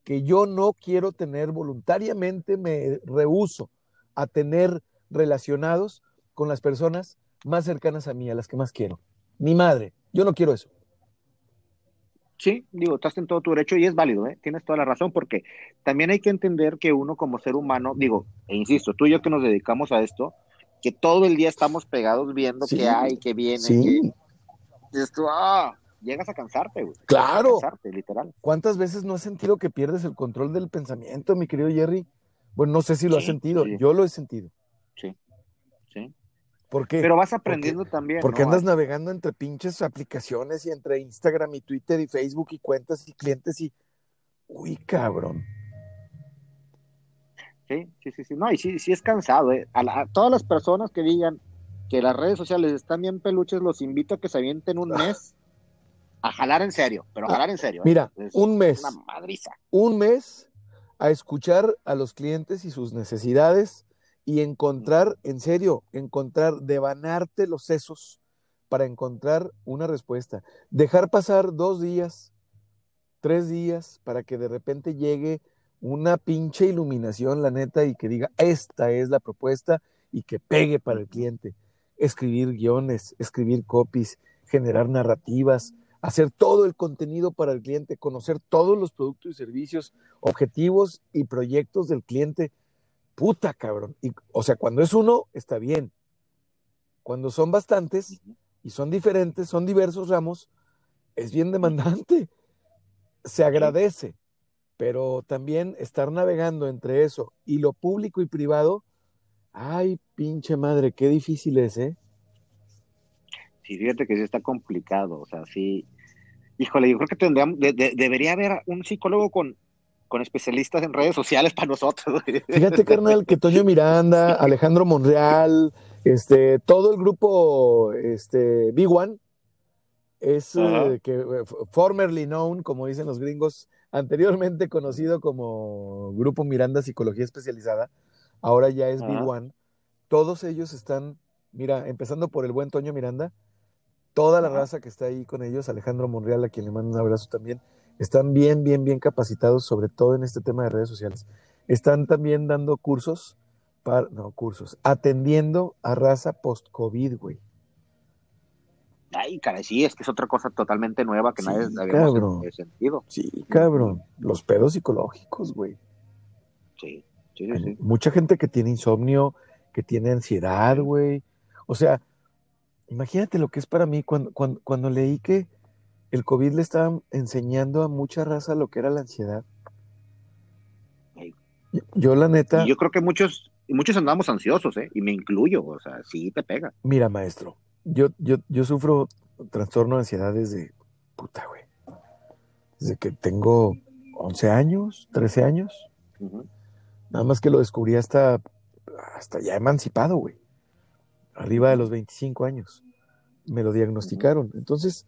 Speaker 2: que yo no quiero tener voluntariamente, me rehuso a tener relacionados con las personas más cercanas a mí, a las que más quiero. Mi madre, yo no quiero eso.
Speaker 3: Sí, digo, estás en todo tu derecho y es válido, ¿eh? Tienes toda la razón, porque también hay que entender que uno como ser humano, digo, e insisto, tú y yo que nos dedicamos a esto, que todo el día estamos pegados viendo
Speaker 2: Sí.
Speaker 3: qué hay, qué viene,
Speaker 2: Sí,
Speaker 3: qué... Tú, ah, llegas a cansarte, güey.
Speaker 2: claro.
Speaker 3: A cansarte, literal.
Speaker 2: ¿Cuántas veces no has sentido que pierdes el control del pensamiento, mi querido Jerry? Bueno, no sé si lo has sentido, yo lo he sentido.
Speaker 3: Pero vas aprendiendo también,
Speaker 2: Porque
Speaker 3: ¿no?
Speaker 2: andas navegando entre pinches aplicaciones y entre Instagram y Twitter y Facebook y cuentas y clientes y... Uy, cabrón.
Speaker 3: Sí, sí, sí, sí. No, y sí, sí es cansado, ¿eh? A, la- a todas las personas que digan que las redes sociales están bien peluches, los invito a que se avienten un mes a jalar en serio, pero a jalar en serio. ¿eh?
Speaker 2: Mira,
Speaker 3: Es
Speaker 2: un mes,
Speaker 3: Una madriza.
Speaker 2: un mes a escuchar a los clientes y sus necesidades y encontrar, en serio, encontrar, devanarte los sesos para encontrar una respuesta. Dejar pasar dos días, tres días, para que de repente llegue una pinche iluminación, la neta, y que diga, esta es la propuesta y que pegue para el cliente. Escribir guiones, escribir copies, generar narrativas, hacer todo el contenido para el cliente, conocer todos los productos y servicios, objetivos y proyectos del cliente. Puta, cabrón. Y, o sea, cuando es uno, está bien. Cuando son bastantes y son diferentes, son diversos ramos, es bien demandante. Se agradece, pero también estar navegando entre eso y lo público y privado, ay, pinche madre, qué difícil es, ¿eh?
Speaker 3: Sí, fíjate que sí está complicado, o sea, sí. Híjole, yo creo que tendríamos, de- de- debería haber un psicólogo con, con especialistas en redes sociales para nosotros. güey.
Speaker 2: Fíjate, carnal, que Toño Miranda, Alejandro Monreal, este, todo el grupo este, Big One es
Speaker 3: Ajá.
Speaker 2: eh, que eh, formerly known, como dicen los gringos, anteriormente conocido como Grupo Miranda Psicología Especializada, ahora ya es Big
Speaker 3: Ajá.
Speaker 2: One. Todos ellos están, mira, empezando por el buen Toño Miranda, toda la
Speaker 3: Ajá.
Speaker 2: raza que está ahí con ellos, Alejandro Monreal, a quien le mando un abrazo también, están bien, bien, bien capacitados, sobre todo en este tema de redes sociales. Están también dando cursos, para, no, cursos, atendiendo a raza post-COVID, güey.
Speaker 3: Ay, caray, sí, es que es otra cosa totalmente nueva que
Speaker 2: Sí,
Speaker 3: nadie eh, sentido.
Speaker 2: Sí, cabrón. Los pedos psicológicos, güey.
Speaker 3: Sí, sí, sí, sí.
Speaker 2: Mucha gente que tiene insomnio, que tiene ansiedad, güey. O sea, imagínate lo que es para mí cuando, cuando, cuando leí que el COVID le estaba enseñando a mucha raza lo que era la ansiedad. Yo, la neta,
Speaker 3: Y yo creo que muchos, y muchos andamos ansiosos, ¿eh? Y me incluyo, o sea, sí te pega.
Speaker 2: mira, maestro, yo, yo, yo sufro trastorno de ansiedad desde, puta, güey, desde que tengo 11 años, 13 años. Nada más que lo descubrí hasta, hasta ya emancipado, güey. Arriba de los 25 años. Me lo diagnosticaron. Entonces,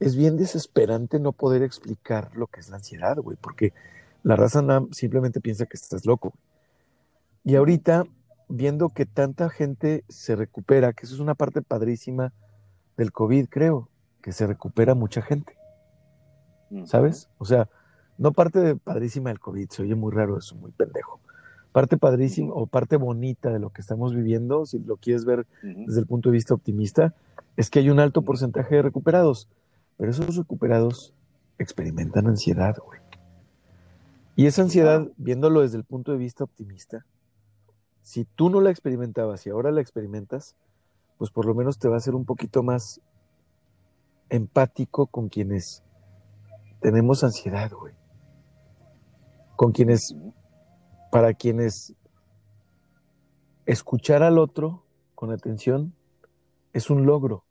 Speaker 2: es bien desesperante no poder explicar lo que es la ansiedad, güey, porque la raza simplemente piensa que estás loco. Y ahorita, viendo que tanta gente se recupera, que eso es una parte padrísima del COVID, creo, que se recupera mucha gente. ¿sabes? O sea, no parte de padrísima del COVID, se oye muy raro eso, muy pendejo. Parte padrísima o parte bonita de lo que estamos viviendo, si lo quieres ver desde el punto de vista optimista, es que hay un alto porcentaje de recuperados, pero esos recuperados experimentan ansiedad, güey. Y esa ansiedad, viéndolo desde el punto de vista optimista, si tú no la experimentabas y ahora la experimentas, pues por lo menos te va a ser un poquito más empático con quienes tenemos ansiedad, güey. Con quienes, para quienes escuchar al otro con atención es un logro,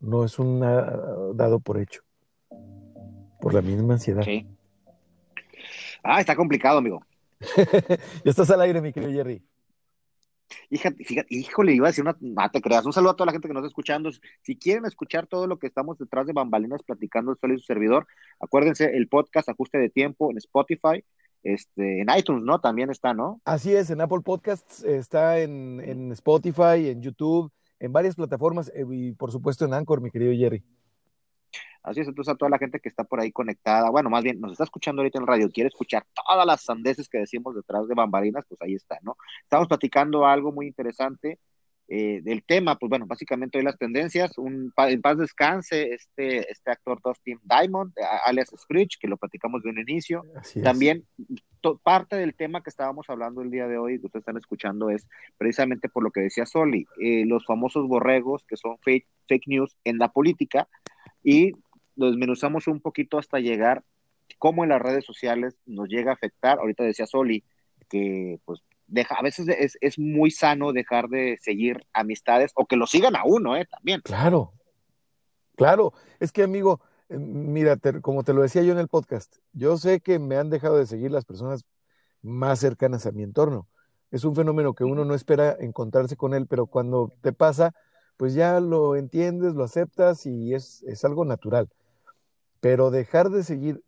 Speaker 2: no es un dado por hecho, por la misma ansiedad. Sí.
Speaker 3: Ah, está complicado, amigo. (laughs)
Speaker 2: ya estás al aire, mi querido Jerry.
Speaker 3: Fíjate, híjole, iba a decir una, ah, te creas, un saludo a toda la gente que nos está escuchando. Si quieren escuchar todo lo que estamos detrás de bambalinas platicando solo y su servidor, acuérdense el podcast Ajuste de Tiempo en Spotify, este, en iTunes, ¿no? También está, ¿no?
Speaker 2: Así es, en Apple Podcasts, está en, en Spotify, en YouTube, en varias plataformas eh, y por supuesto en Anchor, mi querido Jerry.
Speaker 3: Así es, entonces a toda la gente que está por ahí conectada, bueno, más bien nos está escuchando ahorita en el radio, quiere escuchar todas las sandeces que decimos detrás de bambalinas, pues ahí está, ¿no? Estamos platicando algo muy interesante eh, del tema, pues bueno, básicamente hoy las tendencias, un, en paz descanse este, este actor Dustin Diamond, alias Screech, que lo platicamos de un inicio. También parte del tema que estábamos hablando el día de hoy, que ustedes están escuchando, es precisamente por lo que decía Soli, eh, los famosos borregos que son fake, fake news en la política, y lo desmenuzamos un poquito hasta llegar cómo en las redes sociales nos llega a afectar. Ahorita decía Soli que pues deja, a veces es, muy sano dejar de seguir amistades o que lo sigan a uno, ¿eh? También.
Speaker 2: Claro, claro. Es que amigo, eh, mira, como te lo decía yo en el podcast, yo sé que me han dejado de seguir las personas más cercanas a mi entorno. Es un fenómeno que uno no espera encontrarse con él, pero cuando te pasa, pues ya lo entiendes, lo aceptas y es, es algo natural. Pero dejar de seguir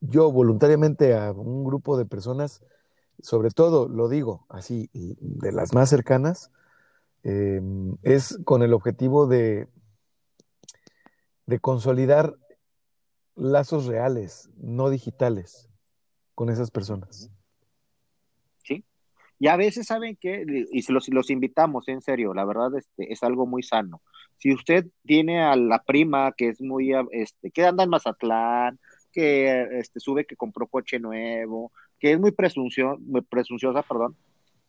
Speaker 2: yo voluntariamente a un grupo de personas, sobre todo, lo digo así, de las más cercanas, em, es con el objetivo de, de consolidar lazos reales, no digitales, con esas personas.
Speaker 3: Sí. Y a veces saben que, y los, los invitamos, en serio, la verdad este, es algo muy sano. Si usted tiene a la prima que es muy, este, que anda en Mazatlán, que este, sube que compró coche nuevo, que es muy, muy presunciosa, perdón,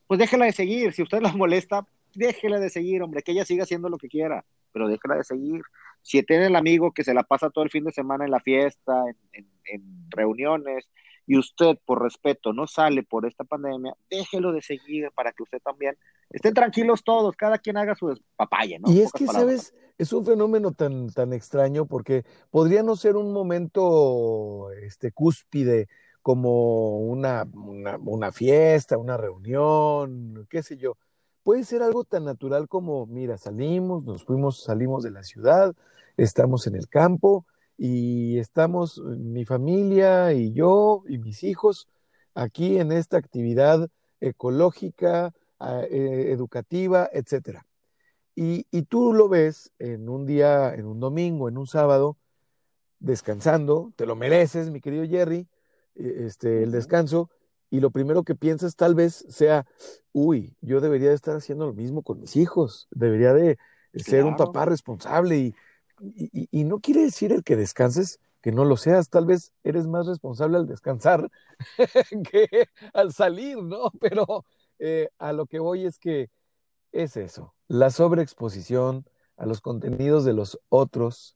Speaker 3: pues déjela de seguir. Si usted la molesta, déjela de seguir, hombre, que ella siga haciendo lo que quiera, pero déjela de seguir. Si tiene el amigo que se la pasa todo el fin de semana en la fiesta, en, en reuniones, y usted por respeto no sale por esta pandemia, déjelo de seguir para que usted también estén tranquilos todos, cada quien haga su papaya, ¿no?
Speaker 2: Y es que, ¿sabes? Es un fenómeno tan, tan extraño porque podría no ser un momento este, cúspide como una, una, una fiesta, una reunión, qué sé yo. Puede ser algo tan natural como, mira, salimos, nos fuimos, salimos de la ciudad, estamos en el campo, y estamos mi familia y yo y mis hijos aquí en esta actividad ecológica, eh, educativa, etcétera. Y, tú lo ves en un día, en un domingo, en un sábado, descansando, te lo mereces, mi querido Jerry, e, este, el descanso, y lo primero que piensas tal vez sea, uy, yo debería de estar haciendo lo mismo con mis hijos, debería de ser un papá responsable y, y, no quiere decir el que descanses que no lo seas, tal vez eres más responsable al descansar (laughs) que al salir, ¿no? Pero eh, a lo que voy es que es eso, la sobreexposición a los contenidos de los otros,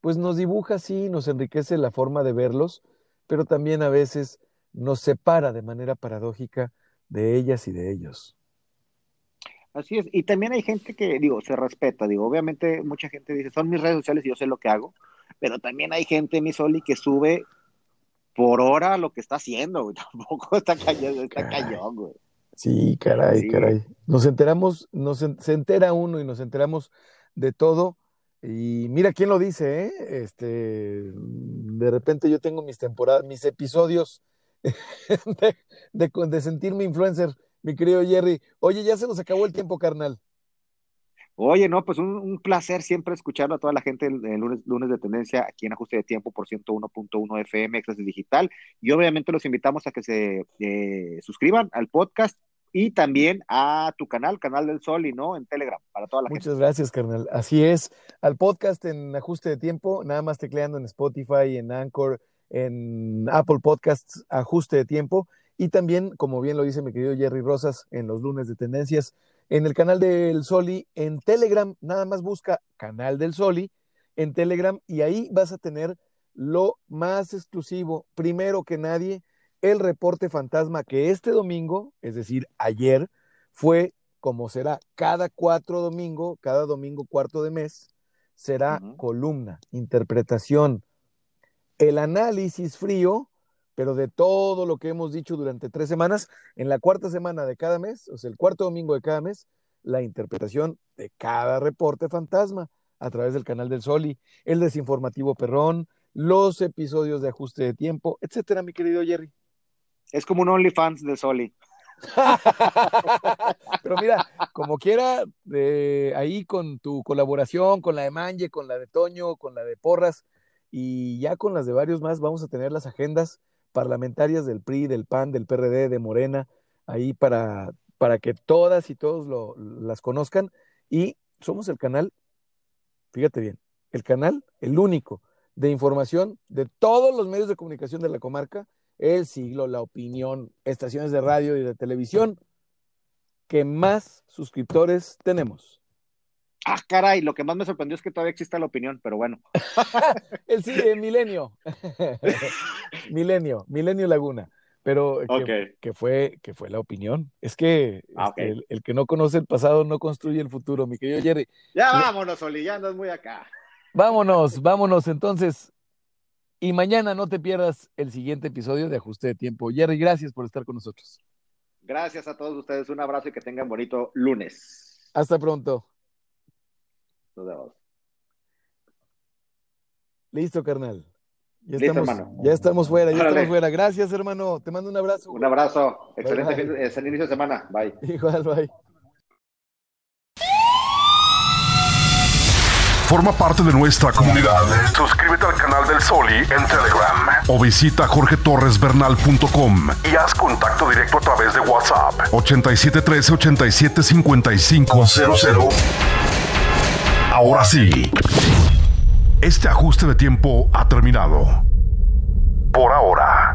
Speaker 2: pues nos dibuja así, nos enriquece la forma de verlos, pero también a veces nos separa de manera paradójica de ellas y de ellos.
Speaker 3: Así es, y también hay gente que, digo, se respeta, digo, obviamente mucha gente dice, son mis redes sociales y yo sé lo que hago, pero también hay gente, mi Soli, que sube por hora lo que está haciendo, güey, (laughs) tampoco está cayendo, está cayón, güey.
Speaker 2: Sí, caray, caray. Nos enteramos, nos se entera uno y nos enteramos de todo. Y mira quién lo dice, ¿eh? Este, de repente yo tengo mis temporadas, mis episodios (laughs) de, de sentirme influencer mi querido Jerry. Oye, ya se nos acabó el tiempo, carnal.
Speaker 3: Oye, no, pues un, placer siempre escucharlo a toda la gente el, lunes, lunes de tendencia aquí en Ajuste de Tiempo por 101.1 FM, Exas Digital. Y obviamente los invitamos a que se eh, suscriban al podcast y también a tu canal, Canal del Sol y no en Telegram, para toda la
Speaker 2: gente.
Speaker 3: Muchas
Speaker 2: gracias, carnal. Así es. Al podcast en Ajuste de Tiempo, nada más tecleando en Spotify, en Anchor, en Apple Podcasts, Ajuste de Tiempo. Y también, como bien lo dice mi querido Jerry Rosas, en los lunes de tendencias en el canal del Soli, en Telegram, nada más busca canal del Soli en Telegram y ahí vas a tener lo más exclusivo, primero que nadie, el reporte fantasma que este domingo, es decir, ayer, fue como será cada cuatro domingo, cada domingo cuarto de mes, será columna, interpretación, el análisis frío pero de todo lo que hemos dicho durante tres semanas, en la cuarta semana de cada mes, o sea, el cuarto domingo de cada mes, la interpretación de cada reporte fantasma a través del canal del Soli, el desinformativo perrón, los episodios de ajuste de tiempo, etcétera, mi querido Jerry.
Speaker 3: Es como un OnlyFans de Soli. (laughs)
Speaker 2: Pero mira, como quiera, de ahí con tu colaboración, con la de Manje, con la de Toño, con la de Porras y ya con las de varios más, vamos a tener las agendas parlamentarias del PRI, del PAN, del PRD, de Morena, ahí para, para que todas y todos lo, las conozcan. Y somos el canal, fíjate bien, el canal, el único de información de todos los medios de comunicación de la comarca, el siglo, la opinión, estaciones de radio y de televisión, que más suscriptores tenemos.
Speaker 3: Ah, caray, lo que más me sorprendió es que todavía exista la opinión, pero bueno. (laughs)
Speaker 2: el sí, Milenio. (laughs) Milenio, Milenio Laguna. Pero que, fue, que fue la opinión. Es que
Speaker 3: ah,
Speaker 2: este, el, que no conoce el pasado no construye el futuro, mi querido Jerry.
Speaker 3: Ya vámonos, Oli, ya andas muy acá.
Speaker 2: Vámonos, vámonos entonces. Y mañana no te pierdas el siguiente episodio de Ajuste de Tiempo. Jerry, gracias por estar con nosotros.
Speaker 3: Gracias a todos ustedes. Un abrazo y que tengan bonito lunes.
Speaker 2: Hasta pronto. Listo, carnal. Ya
Speaker 3: Listo,
Speaker 2: estamos,
Speaker 3: hermano.
Speaker 2: Ya estamos fuera, ya estamos fuera. Gracias, hermano. Te mando un abrazo.
Speaker 3: Un abrazo. Excelente inicio de semana. Bye.
Speaker 2: Igual, bye.
Speaker 1: Forma parte de nuestra comunidad. Suscríbete al canal del Soli en Telegram o visita jorgetorresbernal.com y haz contacto directo a través de WhatsApp 8713 875500. Ahora sí. Este ajuste de tiempo ha terminado. Por ahora.